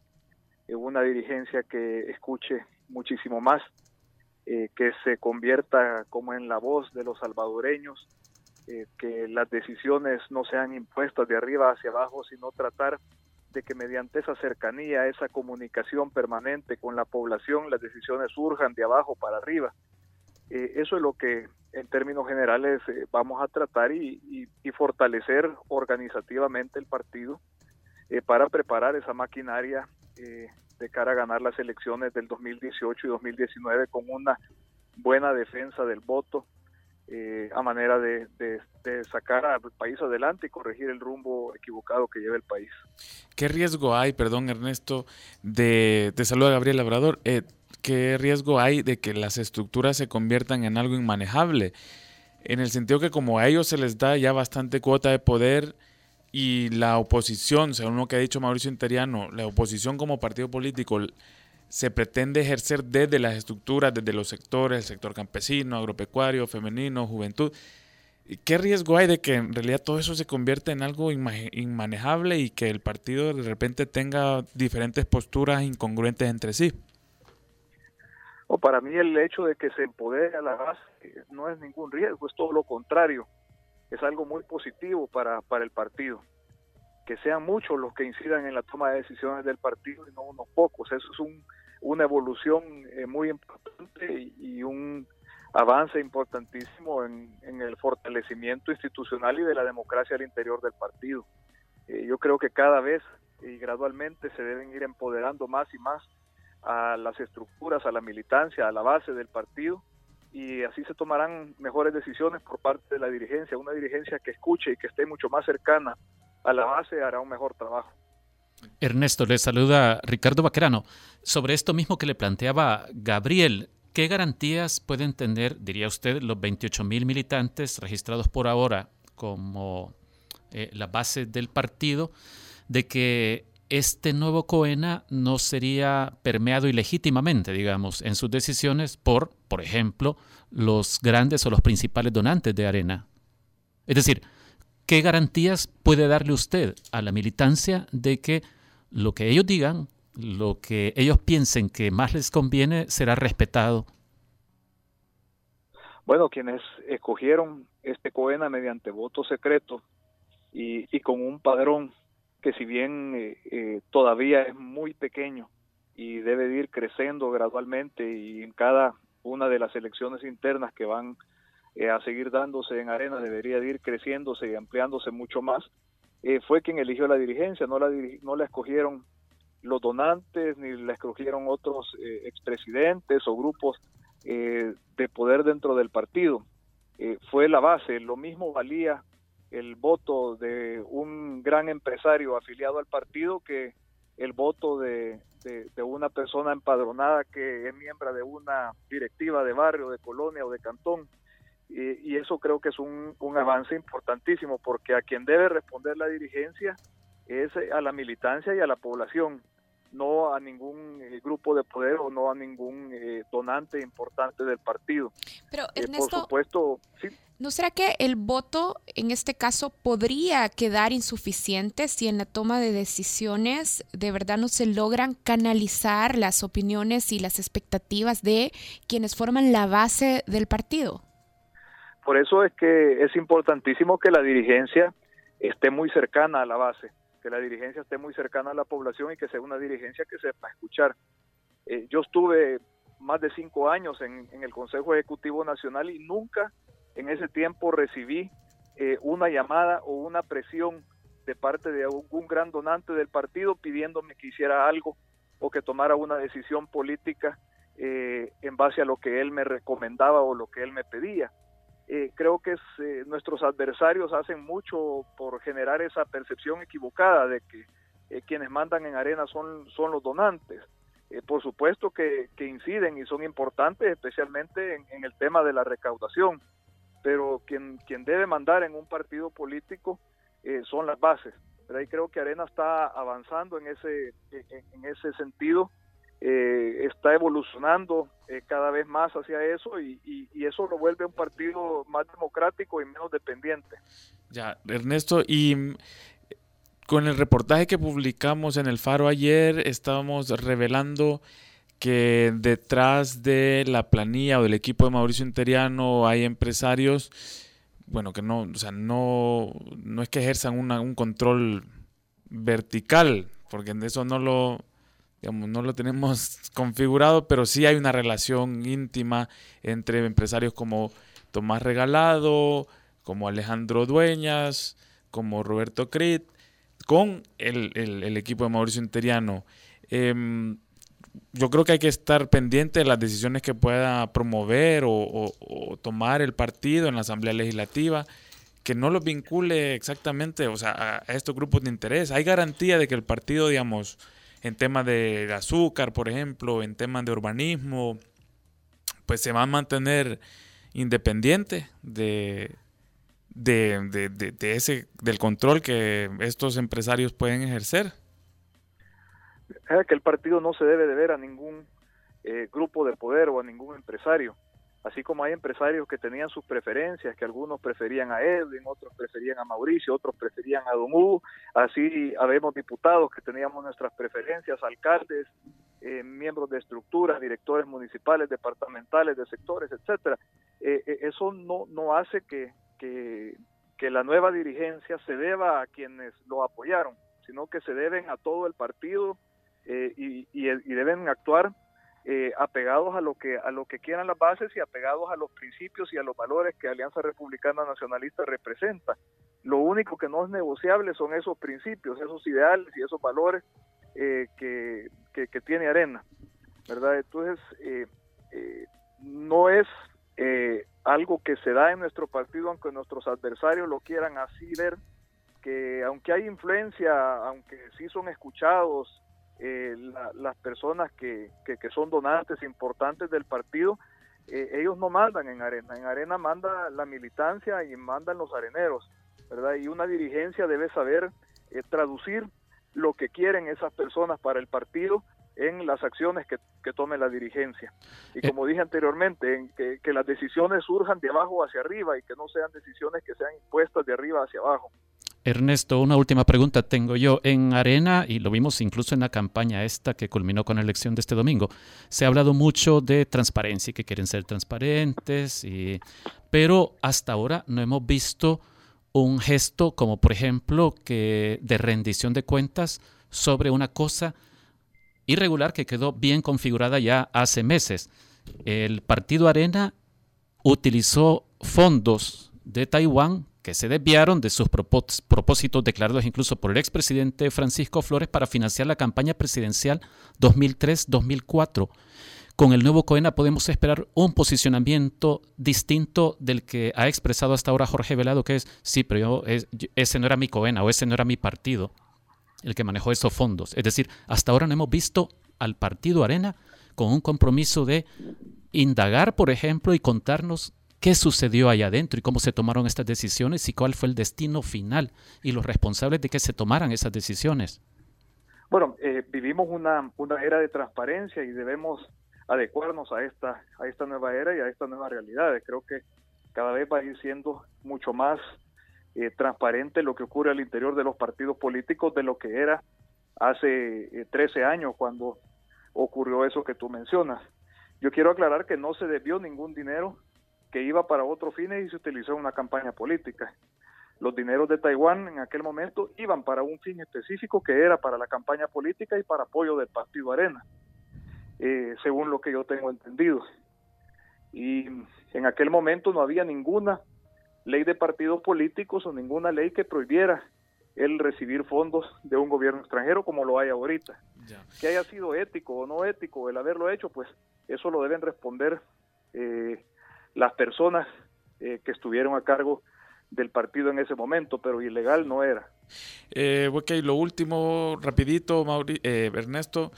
eh, una dirigencia que escuche muchísimo más, eh, que se convierta como en la voz de los salvadoreños, que las decisiones no sean impuestas de arriba hacia abajo, sino tratar de que mediante esa cercanía, esa comunicación permanente con la población, las decisiones surjan de abajo para arriba. Eh, eso es lo que en términos generales eh, vamos a tratar y, fortalecer organizativamente el partido eh, para preparar esa maquinaria de cara a ganar las elecciones del 2018 y 2019 con una buena defensa del voto, eh, a manera de, sacar al país adelante y corregir el rumbo equivocado que lleva el país. ¿Qué riesgo hay, perdón Ernesto, de, te saluda Gabriel Labrador, eh, qué riesgo hay de que las estructuras se conviertan en algo inmanejable? En el sentido que como a ellos se les da ya bastante cuota de poder y la oposición, según lo que ha dicho Mauricio Interiano, la oposición como partido político se pretende ejercer desde las estructuras, desde los sectores, el sector campesino, agropecuario, femenino, juventud. ¿Qué riesgo hay de que en realidad todo eso se convierta en algo inmanejable y que el partido de repente tenga diferentes posturas incongruentes entre sí? O para mí el hecho de que se empodere a la base no es ningún riesgo, es todo lo contrario. Es algo muy positivo para, para el partido que sean muchos los que incidan en la toma de decisiones del partido y no unos pocos. Eso es un, una evolución eh, muy importante y, un avance importantísimo en, el fortalecimiento institucional y de la democracia al interior del partido. Eh, yo creo que cada vez y gradualmente se deben ir empoderando más y más a las estructuras, a la militancia, a la base del partido y así se tomarán mejores decisiones por parte de la dirigencia, una dirigencia que escuche y que esté mucho más cercana a la base hará un mejor trabajo. Ernesto, le saluda Ricardo Baquerano. Sobre esto mismo que le planteaba Gabriel, ¿qué garantías pueden tener, diría usted, los 28 mil militantes registrados por ahora como eh, la base del partido, de que este nuevo COENA no sería permeado ilegítimamente, digamos, en sus decisiones por, por ejemplo, los grandes o los principales donantes de arena? Es decir, ¿qué garantías puede darle usted a la militancia de que lo que ellos digan, lo que ellos piensen que más les conviene, será respetado? Bueno, quienes escogieron este COENA mediante voto secreto y, con un padrón que si bien eh, eh, todavía es muy pequeño y debe ir creciendo gradualmente y en cada una de las elecciones internas que van eh, a seguir dándose en arena, debería de ir creciéndose y ampliándose mucho más, eh, fue quien eligió la dirigencia, no la, no la escogieron los donantes, ni la escogieron otros eh, expresidentes o grupos de poder dentro del partido. fue la base, lo mismo valía el voto de un gran empresario afiliado al partido que el voto de, de, una persona empadronada que es miembro de una directiva de barrio, de colonia o de cantón y, eso creo que es un, avance importantísimo porque a quien debe responder la dirigencia es a la militancia y a la población, no a ningún eh, grupo de poder o no a ningún eh, donante importante del partido. Pero eh, Ernesto, por supuesto, sí. ¿No será que el voto en este caso podría quedar insuficiente si en la toma de decisiones de verdad no se logran canalizar las opiniones y las expectativas de quienes forman la base del partido? Por eso es que es importantísimo que la dirigencia esté muy cercana a la base, que la dirigencia esté muy cercana a la población y que sea una dirigencia que sepa escuchar. Eh, yo estuve más de cinco años en, el Consejo Ejecutivo Nacional y nunca en ese tiempo recibí eh, una llamada o una presión de parte de algún gran donante del partido pidiéndome que hiciera algo o que tomara una decisión política eh, en base a lo que él me recomendaba o lo que él me pedía. Eh, creo que eh, nuestros adversarios hacen mucho por generar esa percepción equivocada de que eh, quienes mandan en arena son, son los donantes. por supuesto que, inciden y son importantes, especialmente en, el tema de la recaudación, pero quien, quien debe mandar en un partido político son las bases. Pero ahí creo que Arena está avanzando en ese, en ese sentido eh, está evolucionando eh, cada vez más hacia eso y, eso lo vuelve un partido más democrático y menos dependiente. Ya, Ernesto, y mm, con el reportaje que publicamos en el Faro ayer, estábamos revelando que detrás de la planilla o del equipo de Mauricio Interiano hay empresarios, bueno, que no, o sea, no, no es que ejerzan un control vertical porque en eso no lo, digamos, no lo tenemos configurado, pero sí hay una relación íntima entre empresarios como Tomás Regalado, como Alejandro Dueñas, como Roberto Crit, con el, equipo de Mauricio Interiano. Em, yo creo que hay que estar pendiente de las decisiones que pueda promover o, tomar el partido en la Asamblea Legislativa, que no los vincule exactamente o sea, a, estos grupos de interés. Hay garantía de que el partido, digamos, en temas de azúcar, por ejemplo, en temas de urbanismo, pues se va a mantener independiente de, de, de, ese, del control que estos empresarios pueden ejercer. que el partido no se debe de ver a ningún eh, grupo de poder o a ningún empresario. Así como hay empresarios que tenían sus preferencias, que algunos preferían a Edwin, otros preferían a Mauricio, otros preferían a Don así habemos diputados que teníamos nuestras preferencias, alcaldes, eh, miembros de estructuras, directores municipales, departamentales, de sectores, etcétera. Eh, eso no, no hace que, que, la nueva dirigencia se deba a quienes lo apoyaron, sino que se deben a todo el partido eh, y, deben actuar eh, apegados a lo que a lo que quieran las bases y apegados a los principios y a los valores que Alianza Republicana Nacionalista representa. Lo único que no es negociable son esos principios, esos ideales y esos valores eh, que, que, tiene Arena, ¿verdad? Entonces, no es algo que se da en nuestro partido, aunque nuestros adversarios lo quieran así ver, que aunque hay influencia, aunque sí son escuchados eh, las personas que, que, son donantes importantes del partido, eh, ellos no mandan en arena, en arena manda la militancia y mandan los areneros, ¿verdad? Y una dirigencia debe saber eh, traducir lo que quieren esas personas para el partido en las acciones que, tome la dirigencia. Y eh. como dije anteriormente, en que, las decisiones surjan de abajo hacia arriba y que no sean decisiones que sean impuestas de arriba hacia abajo. Ernesto, una última pregunta tengo yo. En Arena, y lo vimos incluso en la campaña esta que culminó con la elección de este domingo, se ha hablado mucho de transparencia y que quieren ser transparentes, y, pero hasta ahora no hemos visto un gesto como, por ejemplo, que de rendición de cuentas sobre una cosa irregular que quedó bien configurada ya hace meses. El partido Arena utilizó fondos de Taiwán que se desviaron de sus propósitos declarados incluso por el expresidente Francisco Flores para financiar la campaña presidencial 2003-2004. Con el nuevo COENA podemos esperar un posicionamiento distinto del que ha expresado hasta ahora Jorge Velado, que es, sí, pero ese no era mi COENA o ese no era mi partido el que manejó esos fondos. Es decir, hasta ahora no hemos visto al partido Arena con un compromiso de indagar, por ejemplo, y contarnos qué sucedió allá adentro y cómo se tomaron estas decisiones y cuál fue el destino final y los responsables de que se tomaran esas decisiones. Bueno, eh, vivimos una, una era de transparencia y debemos adecuarnos a esta, a esta nueva era y a esta nueva realidad. Creo que cada vez va a ir siendo mucho más eh, transparente lo que ocurre al interior de los partidos políticos de lo que era hace 13 eh, años cuando ocurrió eso que tú mencionas. Yo quiero aclarar que no se debió ningún dinero que iba para otros fines y se utilizó en una campaña política. Los dineros de Taiwán en aquel momento iban para un fin específico que era para la campaña política y para apoyo del Partido Arena, eh, según lo que yo tengo entendido. Y en aquel momento no había ninguna ley de partidos políticos o ninguna ley que prohibiera el recibir fondos de un gobierno extranjero como lo hay ahorita. Que haya sido ético o no ético el haberlo hecho, pues eso lo deben responder eh, las personas eh, que estuvieron a cargo del partido en ese momento, pero ilegal no era. Eh, ok, lo último, rapidito, Mauri eh, Ernesto,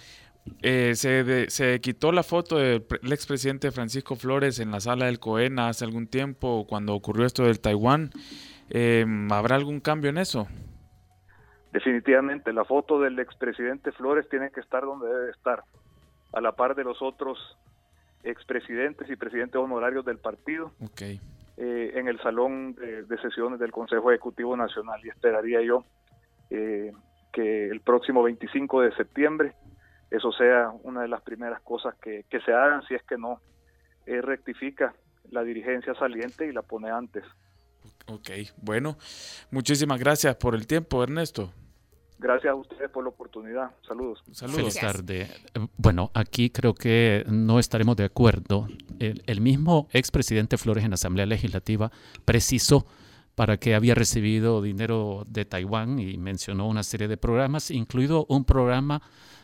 eh, se, se, quitó la foto del expresidente Francisco Flores en la sala del COENA hace algún tiempo cuando ocurrió esto del Taiwán. Em, ¿Habrá algún cambio en eso? Definitivamente, la foto del expresidente Flores tiene que estar donde debe estar, a la par de los otros expresidentes y presidentes honorarios del partido, okay. Eh, en el salón de, sesiones del Consejo Ejecutivo Nacional. Y esperaría yo eh, que el próximo 25 de septiembre eso sea una de las primeras cosas que, se hagan si es que no eh, rectifica la dirigencia saliente y la pone antes. Ok, bueno, muchísimas gracias por el tiempo, Ernesto. Gracias a ustedes por la oportunidad. Saludos. Saludos. Feliz tarde. Bueno, aquí creo que no estaremos de acuerdo. El, el mismo expresidente Flores en la Asamblea Legislativa precisó para que había recibido dinero de Taiwán y mencionó una serie de programas, incluido un programa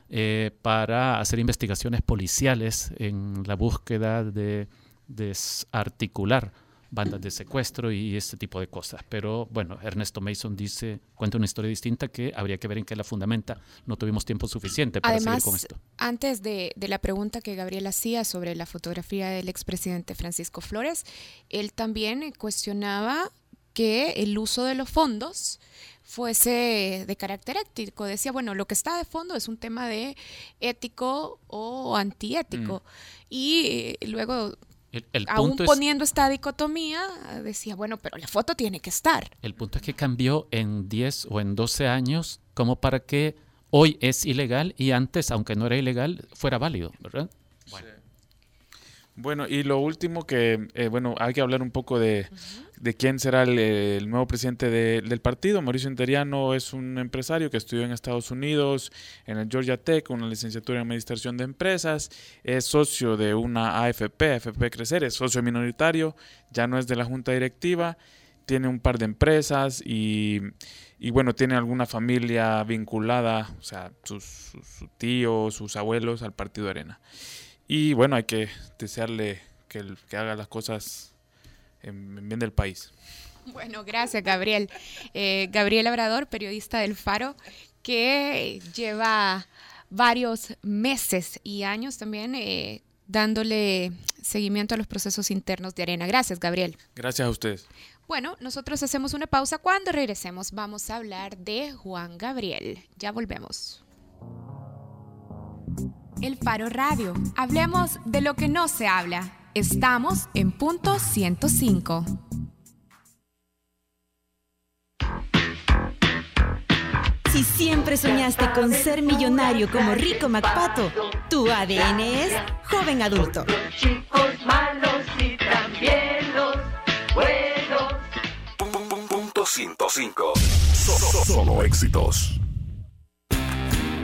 eh, para hacer investigaciones policiales en la búsqueda de desarticular bandas de secuestro y este tipo de cosas. Pero bueno, Ernesto Mason dice, cuenta una historia distinta que habría que ver en qué la fundamenta. No tuvimos tiempo suficiente para seguir con esto. Antes de, de la pregunta que Gabriel hacía sobre la fotografía del expresidente Francisco Flores, él también cuestionaba que el uso de los fondos fuese de carácter ético. Decía, bueno, lo que está de fondo es un tema de ético o antiético. Mm. Y aún poniendo esta dicotomía, decía, bueno, pero la foto tiene que estar. El punto es que cambió en 10 o en 12 años como para que hoy es ilegal y antes, aunque no era ilegal, fuera válido, ¿verdad? Bueno, y lo último que, eh, bueno, hay que hablar un poco de, de quién será el, nuevo presidente del partido. Mauricio Interiano es un empresario que estudió en Estados Unidos, en el Georgia Tech, una licenciatura en Administración de Empresas, es socio de una AFP, AFP Crecer, es socio minoritario, ya no es de la junta directiva, tiene un par de empresas y, y bueno, tiene alguna familia vinculada, o sea, sus, sus tíos, sus abuelos al Partido Arena. Y bueno, hay que desearle que, que haga las cosas en, bien del país. Bueno, gracias Gabriel. Eh, Gabriel Labrador, periodista del Faro, que lleva varios meses y años también eh, dándole seguimiento a los procesos internos de Arena. Gracias, Gabriel. Gracias a ustedes. Bueno, nosotros hacemos una pausa. Cuando regresemos vamos a hablar de Juan Gabriel. Ya volvemos. El Faro Radio. Hablemos de lo que no se habla. Estamos en punto 105. Si siempre soñaste con ser millonario como Rico MacPato, tu ADN es joven adulto. chicos malos y también los buenos. Punto 105. Solo éxitos.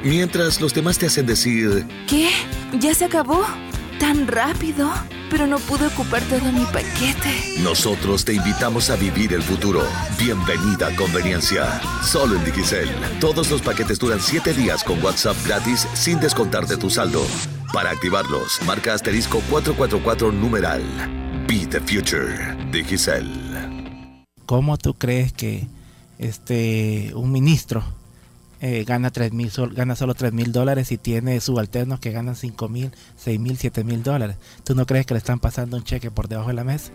Mientras los demás te hacen decir... ¿Qué? ¿Ya se acabó? ¿Tan rápido? Pero no pude ocupar todo mi paquete. Nosotros te invitamos a vivir el futuro. Bienvenida a Conveniencia. Solo en Digicel. Todos los paquetes duran 7 días con WhatsApp gratis sin descontar de tu saldo. Para activarlos, marca asterisco 444 numeral. Be the future. Digicel. ¿Cómo tú crees que este un ministro eh, gana, 3 mil, gana solo 3 mil dólares y tiene subalternos que ganan 5 mil, 6 mil, 7 mil dólares. ¿Tú no crees que le están pasando un cheque por debajo de la mesa?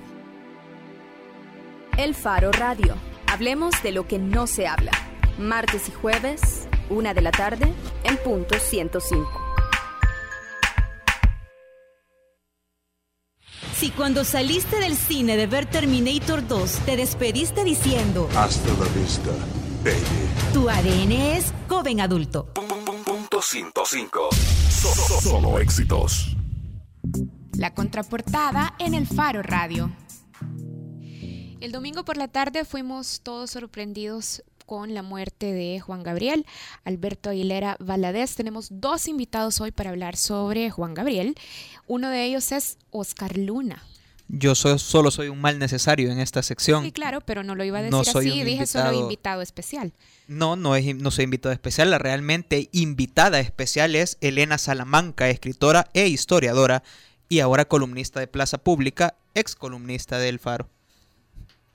El Faro Radio. Hablemos de lo que no se habla. Martes y jueves, una de la tarde, en punto 105. Si cuando saliste del cine de ver Terminator 2 te despediste diciendo Hasta la vista tu ADN es joven adulto. Punto 105. Solo éxitos. La contraportada en el Faro Radio. El domingo por la tarde fuimos todos sorprendidos con la muerte de Juan Gabriel, Alberto Aguilera Valadez. Tenemos dos invitados hoy para hablar sobre Juan Gabriel. Uno de ellos es Oscar Luna yo solo soy un mal necesario en esta sección. Sí, claro, pero no lo iba a decir así, dije solo invitado especial. No, no, es, no soy invitado especial, la realmente invitada especial es Elena Salamanca, escritora e historiadora y ahora columnista de Plaza Pública, ex columnista del Faro.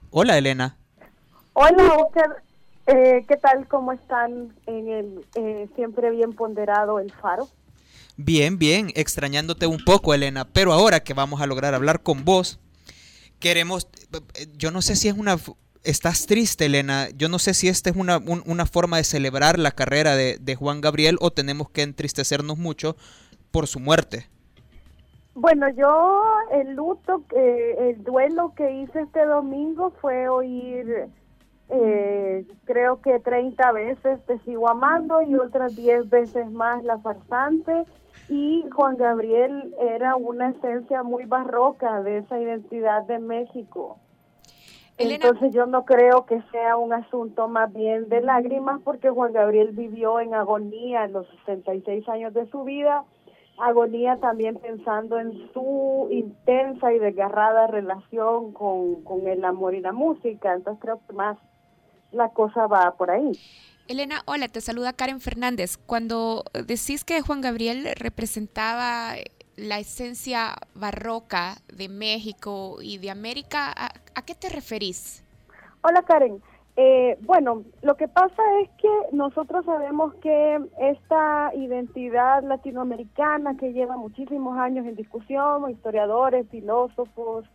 Hola Elena. Hola Oscar, eh, ¿qué tal? ¿Cómo están en el eh, siempre bien ponderado El Faro? Bien, bien, extrañándote un poco, Elena, pero ahora que vamos a lograr hablar con vos, queremos, yo no sé si es una, estás triste, Elena, yo no sé si esta es una, una forma de celebrar la carrera de, Juan Gabriel o tenemos que entristecernos mucho por su muerte. Bueno, yo el luto, eh, el duelo que hice este domingo fue oír, eh, creo que 30 veces Te sigo amando y otras 10 veces más La farsante y Juan Gabriel era una esencia muy barroca de esa identidad de México. Entonces yo no creo que sea un asunto más bien de lágrimas porque Juan Gabriel vivió en agonía en los 66 años de su vida, agonía también pensando en su intensa y desgarrada relación con, con el amor y la música, entonces creo que más la cosa va por ahí. Elena, hola, te saluda Karen Fernández. Cuando decís que Juan Gabriel representaba la esencia barroca de México y de América, ¿a, qué te referís? Hola Karen. Eh, bueno, lo que pasa es que nosotros sabemos que esta identidad latinoamericana que lleva muchísimos años en discusión, historiadores, filósofos,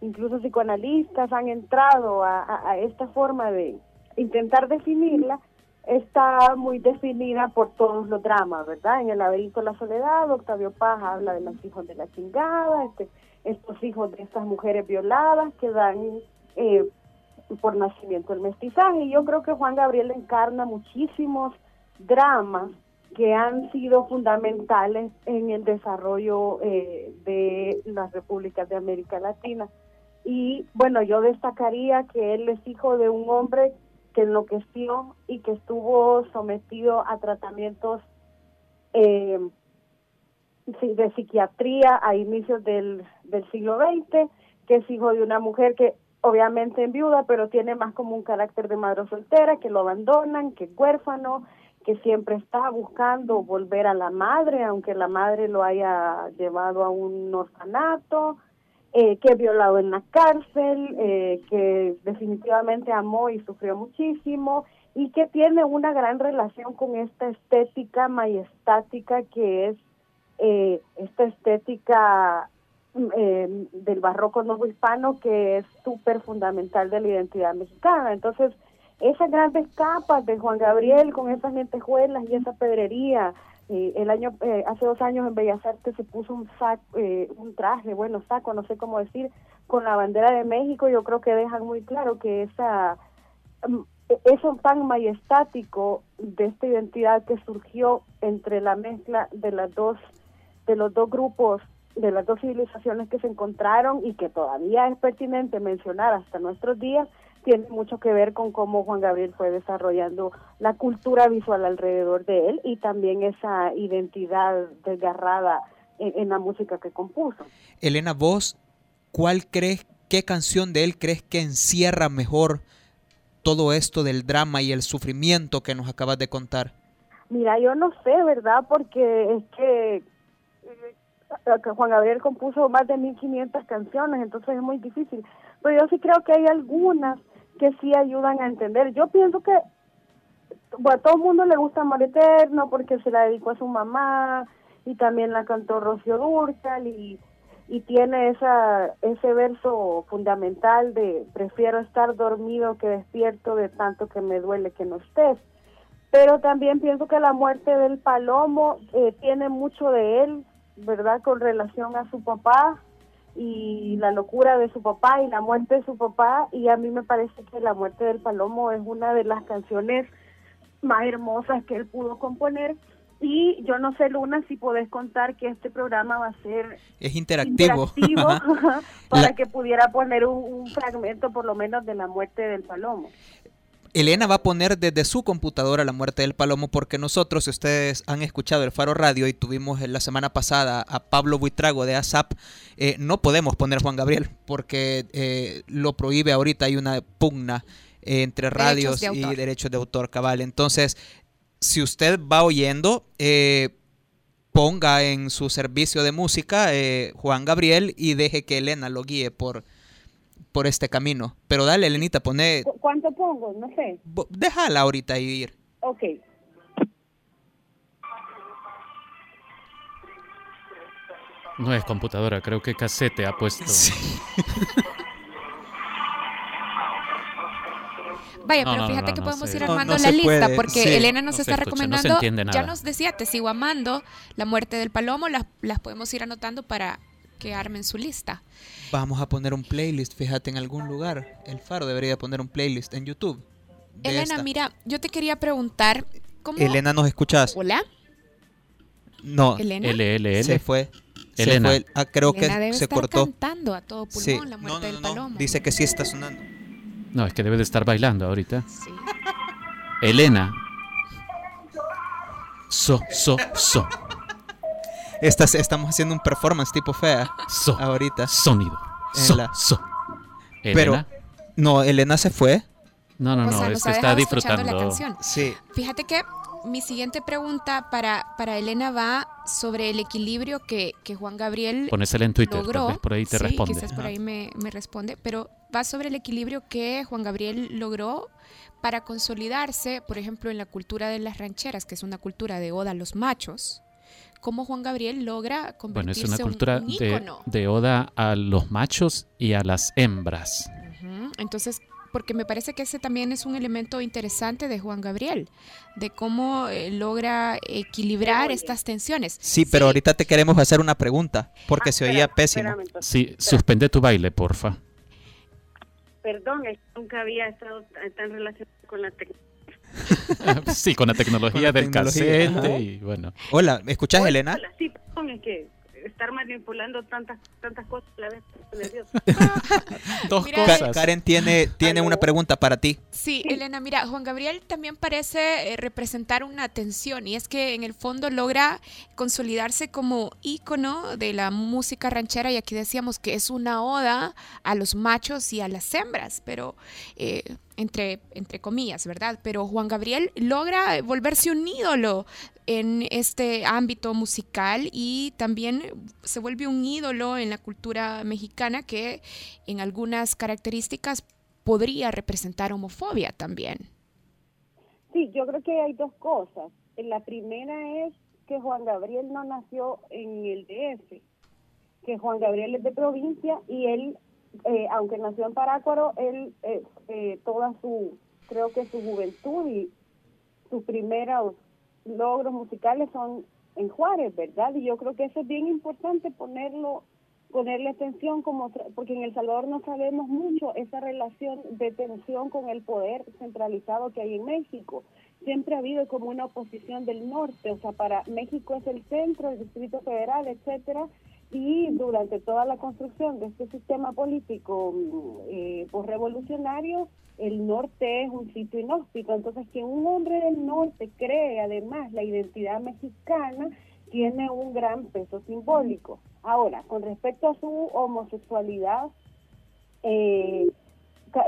incluso psicoanalistas han entrado a esta forma de intentar definirla, está muy definida por todos los dramas, ¿verdad? En el laberinto de la soledad, Octavio Paz habla de los hijos de la chingada, este, estos hijos de estas mujeres violadas que dan eh, por nacimiento el mestizaje. Y yo creo que Juan Gabriel encarna muchísimos dramas que han sido fundamentales en el desarrollo eh, de las repúblicas de América Latina. Y bueno, yo destacaría que él es hijo de un hombre que enloqueció y que estuvo sometido a tratamientos eh, de psiquiatría a inicios del, del siglo XX, que es hijo de una mujer que obviamente en viuda, pero tiene más como un carácter de madre soltera, que lo abandonan, que es huérfano, que siempre está buscando volver a la madre, aunque la madre lo haya llevado a un orfanato, eh, que violado en la cárcel, eh, que definitivamente amó y sufrió muchísimo y que tiene una gran relación con esta estética majestática que es eh, esta estética eh, del barroco nuevo hispano que es súper fundamental de la identidad mexicana. Entonces, esas grandes capas de Juan Gabriel con esas lentejuelas y esa pedrería, eh, el año eh, hace dos años en Bellas Artes se puso un saco, eh, un traje, bueno, saco, no sé cómo decir, con la bandera de México. Yo creo que dejan muy claro que esa mm, eso tan majestático de esta identidad que surgió entre la mezcla de las dos de los dos grupos de las dos civilizaciones que se encontraron y que todavía es pertinente mencionar hasta nuestros días tiene mucho que ver con cómo Juan Gabriel fue desarrollando la cultura visual alrededor de él y también esa identidad desgarrada en, la música que compuso. Elena, vos, ¿cuál crees, qué canción de él crees que encierra mejor todo esto del drama y el sufrimiento que nos acabas de contar? Mira, yo no sé, ¿verdad? Porque es que eh, Juan Gabriel compuso más de 1500 canciones, entonces es muy difícil. Pero yo sí creo que hay algunas que sí ayudan a entender. Yo pienso que bueno, a todo el mundo le gusta Amor Eterno porque se la dedicó a su mamá y también la cantó Rocío Durcal y, y tiene esa ese verso fundamental de prefiero estar dormido que despierto de tanto que me duele que no estés. Pero también pienso que la muerte del palomo eh, tiene mucho de él, ¿verdad? Con relación a su papá, y la locura de su papá y la muerte de su papá y a mí me parece que la muerte del palomo es una de las canciones más hermosas que él pudo componer. Y yo no sé Luna si podés contar que este programa va a ser es interactivo, para que pudiera poner un, fragmento por lo menos de la muerte del palomo Elena va a poner desde su computadora la muerte del palomo porque nosotros, si ustedes han escuchado el Faro Radio y tuvimos la semana pasada a Pablo Buitrago de ASAP, eh, no podemos poner Juan Gabriel porque eh, lo prohíbe ahorita, hay una pugna entre radios y derechos de autor cabal. Entonces, si usted va oyendo, eh, ponga en su servicio de música Juan Gabriel y deje que Elena lo guíe por por este camino. Pero dale, Elenita, pone... ¿Cuánto pongo? No sé. Déjala ahorita ir. Ok. No es computadora, creo que casete ha puesto. Vaya, pero fíjate que podemos ir armando la lista porque Elena nos está recomendando, ya nos decía, te sigo amando, la muerte del palomo, las, las podemos ir anotando para que armen su lista. Vamos a poner un playlist, fíjate, en algún lugar. El Faro debería poner un playlist en YouTube. Elena, mira, yo te quería preguntar cómo... Elena, ¿nos escuchas? Hola. No. Elena. L, Se fue. Elena. Se fue. Ah, creo Elena que debe se estar cortó. cantando a todo pulmón la muerte del palomo. Dice que sí está sonando. No, es que debe de estar bailando ahorita. Elena. So, so, so. Estas, estamos haciendo un performance tipo fea. So. Ahorita. Sonido. So, la- so. Pero, Elena. no, Elena se fue. No, no, O no, sea, es que está disfrutando. la canción. Sí. Fíjate que mi siguiente pregunta para, para Elena va sobre el equilibrio que, que Juan Gabriel Ponésela en Twitter, logró. tal vez por ahí te Sí, responde. quizás por ahí me, me responde, pero va sobre el equilibrio que Juan Gabriel logró para consolidarse, por ejemplo, en la cultura de las rancheras, que es una cultura de oda a los machos. ¿Cómo Juan Gabriel logra Bueno, convertirse es una en un- cultura un de, ícono? de oda a los machos y a las hembras. Entonces, porque me parece que ese también es un elemento interesante de Juan Gabriel, de cómo eh, logra equilibrar estas tensiones. Sí, pero ahorita te queremos hacer una pregunta porque se oía pésimo. Sí, suspende tu baile, porfa. Perdón, es que nunca había estado tan- tan relacionado con la tecnología. sí, con la tecnología Con la del tecnología, ajá. y bueno. Hola, ¿me escuchas, Hola, Elena? hola, sí, perdón, es que estar manipulando tantas tantas cosas a la vez. Dos Mira, Ka- Karen tiene, tiene una pregunta para ti. Sí, Elena, mira, Juan Gabriel también parece eh, representar una tensión y es que en el fondo logra consolidarse como ícono de la música ranchera y aquí decíamos que es una oda a los machos y a las hembras, pero eh, entre, entre comillas, ¿verdad? Pero Juan Gabriel logra volverse un ídolo en este ámbito musical y también se vuelve un ídolo en la cultura mexicana que en algunas características podría representar homofobia también. Sí, yo creo que hay dos cosas. La primera es que Juan Gabriel no nació en el DF, que Juan Gabriel es de provincia y él, eh, aunque nació en Parácuaro, él eh, eh, toda su, creo que su juventud y sus primeros logros musicales son en Juárez, ¿verdad? Y yo creo que eso es bien importante ponerlo ponerle atención como porque en El Salvador no sabemos mucho esa relación de tensión con el poder centralizado que hay en México. Siempre ha habido como una oposición del norte, o sea, para México es el centro, el Distrito Federal, etcétera, y durante toda la construcción de este sistema político mm, eh, revolucionario el norte es un sitio inhóspito. Entonces, que un hombre del norte cree además la identidad mexicana tiene un gran peso simbólico. Ahora, con respecto a su homosexualidad, eh,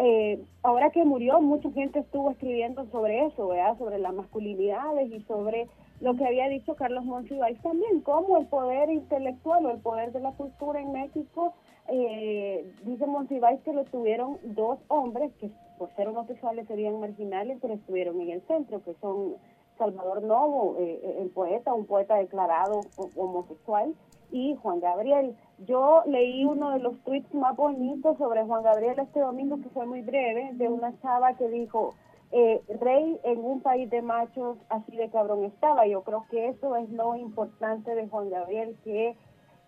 eh, ahora que murió, mucha gente estuvo escribiendo sobre eso, ¿verdad? sobre las masculinidades y sobre lo que había dicho Carlos Monsiváis también, cómo el poder intelectual o el poder de la cultura en México, eh, dice Monsiváis que lo tuvieron dos hombres que por ser homosexuales serían marginales, pero estuvieron en el centro, que son Salvador Novo, eh, el poeta, un poeta declarado ho- homosexual, y Juan Gabriel. Yo leí uno de los tweets más bonitos sobre Juan Gabriel este domingo, que fue muy breve, de una chava que dijo, eh, rey en un país de machos, así de cabrón estaba. Yo creo que eso es lo importante de Juan Gabriel, que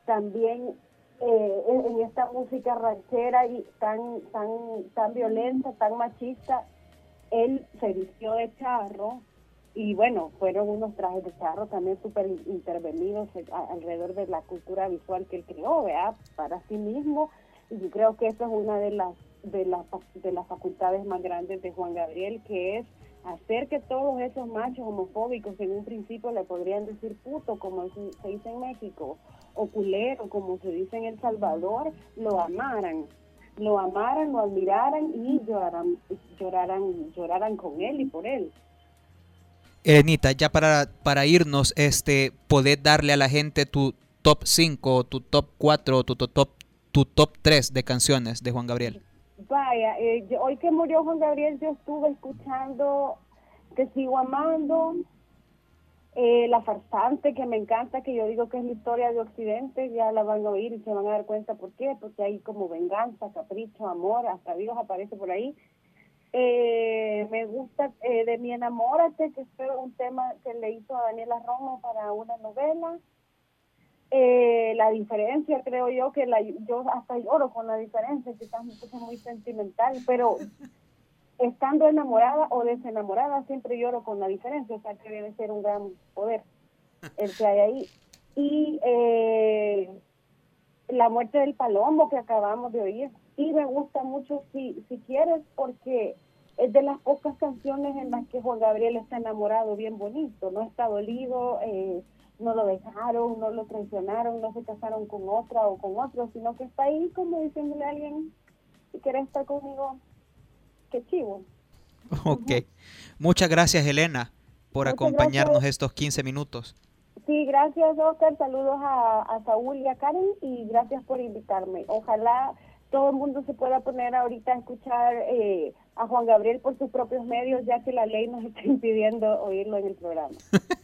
también eh, en, esta música ranchera y tan, tan, tan violenta, tan machista, él se vistió de charro y bueno, fueron unos trajes de charro también súper in- intervenidos eh, alrededor de la cultura visual que él creó, ¿verdad? Para sí mismo. Y yo creo que esa es una de las, de fac- de las facultades más grandes de Juan Gabriel, que es hacer que todos esos machos homofóbicos en un principio le podrían decir puto, como se dice en México, o culero, como se dice en El Salvador, lo amaran lo amaran, lo admiraran y lloraran, lloraran, lloraran con él y por él. Elenita, ya para, para irnos, este, ¿podés darle a la gente tu top 5, tu top 4, tu, tu top, tu top 3 de canciones de Juan Gabriel? Vaya, eh, hoy que murió Juan Gabriel, yo estuve escuchando Te sigo amando, eh, La farsante, que me encanta, que yo digo que es la historia de Occidente, ya la van a oír y se van a dar cuenta por qué, porque hay como venganza, capricho, amor, hasta Dios aparece por ahí. Eh, me gusta eh, de mi enamórate, que fue un tema que le hizo a Daniela Romo para una novela. Eh, la diferencia, creo yo, que la, yo hasta lloro con la diferencia, quizás me puse muy sentimental, pero estando enamorada o desenamorada, siempre lloro con la diferencia, o sea que debe ser un gran poder el que hay ahí. Y eh, la muerte del palomo que acabamos de oír, y me gusta mucho si, si quieres porque es de las pocas canciones en las que Juan Gabriel está enamorado bien bonito, no está dolido, eh, no lo dejaron, no lo traicionaron, no se casaron con otra o con otro, sino que está ahí como diciéndole a alguien, si quieres estar conmigo, qué chivo. Ok. Muchas gracias, Elena, por Muchas acompañarnos gracias. estos 15 minutos. Sí, gracias Oscar, saludos a, a Saúl y a Karen y gracias por invitarme. Ojalá todo el mundo se pueda poner ahorita a escuchar eh, a Juan Gabriel por sus propios medios, ya que la ley nos está impidiendo oírlo en el programa.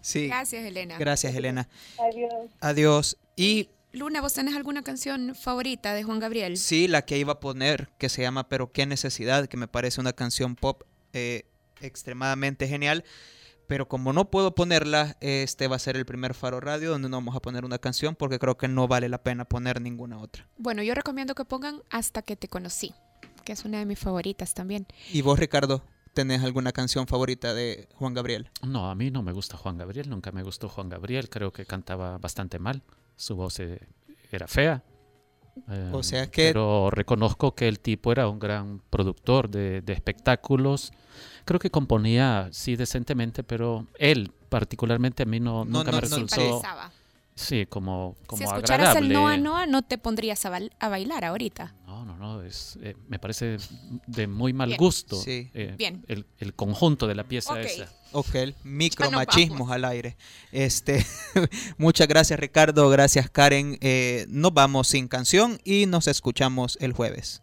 Sí. Gracias, Elena. Gracias, Elena. Adiós. Adiós. Y Luna, ¿vos tenés alguna canción favorita de Juan Gabriel? sí, la que iba a poner, que se llama Pero qué necesidad, que me parece una canción pop eh, extremadamente genial. Pero como no puedo ponerla, este va a ser el primer Faro Radio donde no vamos a poner una canción porque creo que no vale la pena poner ninguna otra. Bueno, yo recomiendo que pongan Hasta que te conocí, que es una de mis favoritas también. ¿Y vos, Ricardo, tenés alguna canción favorita de Juan Gabriel? No, a mí no me gusta Juan Gabriel, nunca me gustó Juan Gabriel, creo que cantaba bastante mal, su voz eh, era fea. Eh, O sea que- Pero reconozco que el tipo era un gran productor de, de espectáculos. Creo que componía, sí, decentemente, pero él particularmente a mí no, No, nunca no, me no, resultó... Simpatizaba. Sí, como, como si escucharas agradable. el Noa Noa, no te pondrías a, a bailar ahorita. No, no, no, es, eh, me parece de muy mal Bien. gusto Sí. eh, Bien. El, el conjunto de la pieza Ok. esa. Ok, micromachismos al aire. Este, muchas gracias Ricardo, gracias Karen. Eh, nos vamos sin canción y nos escuchamos el jueves.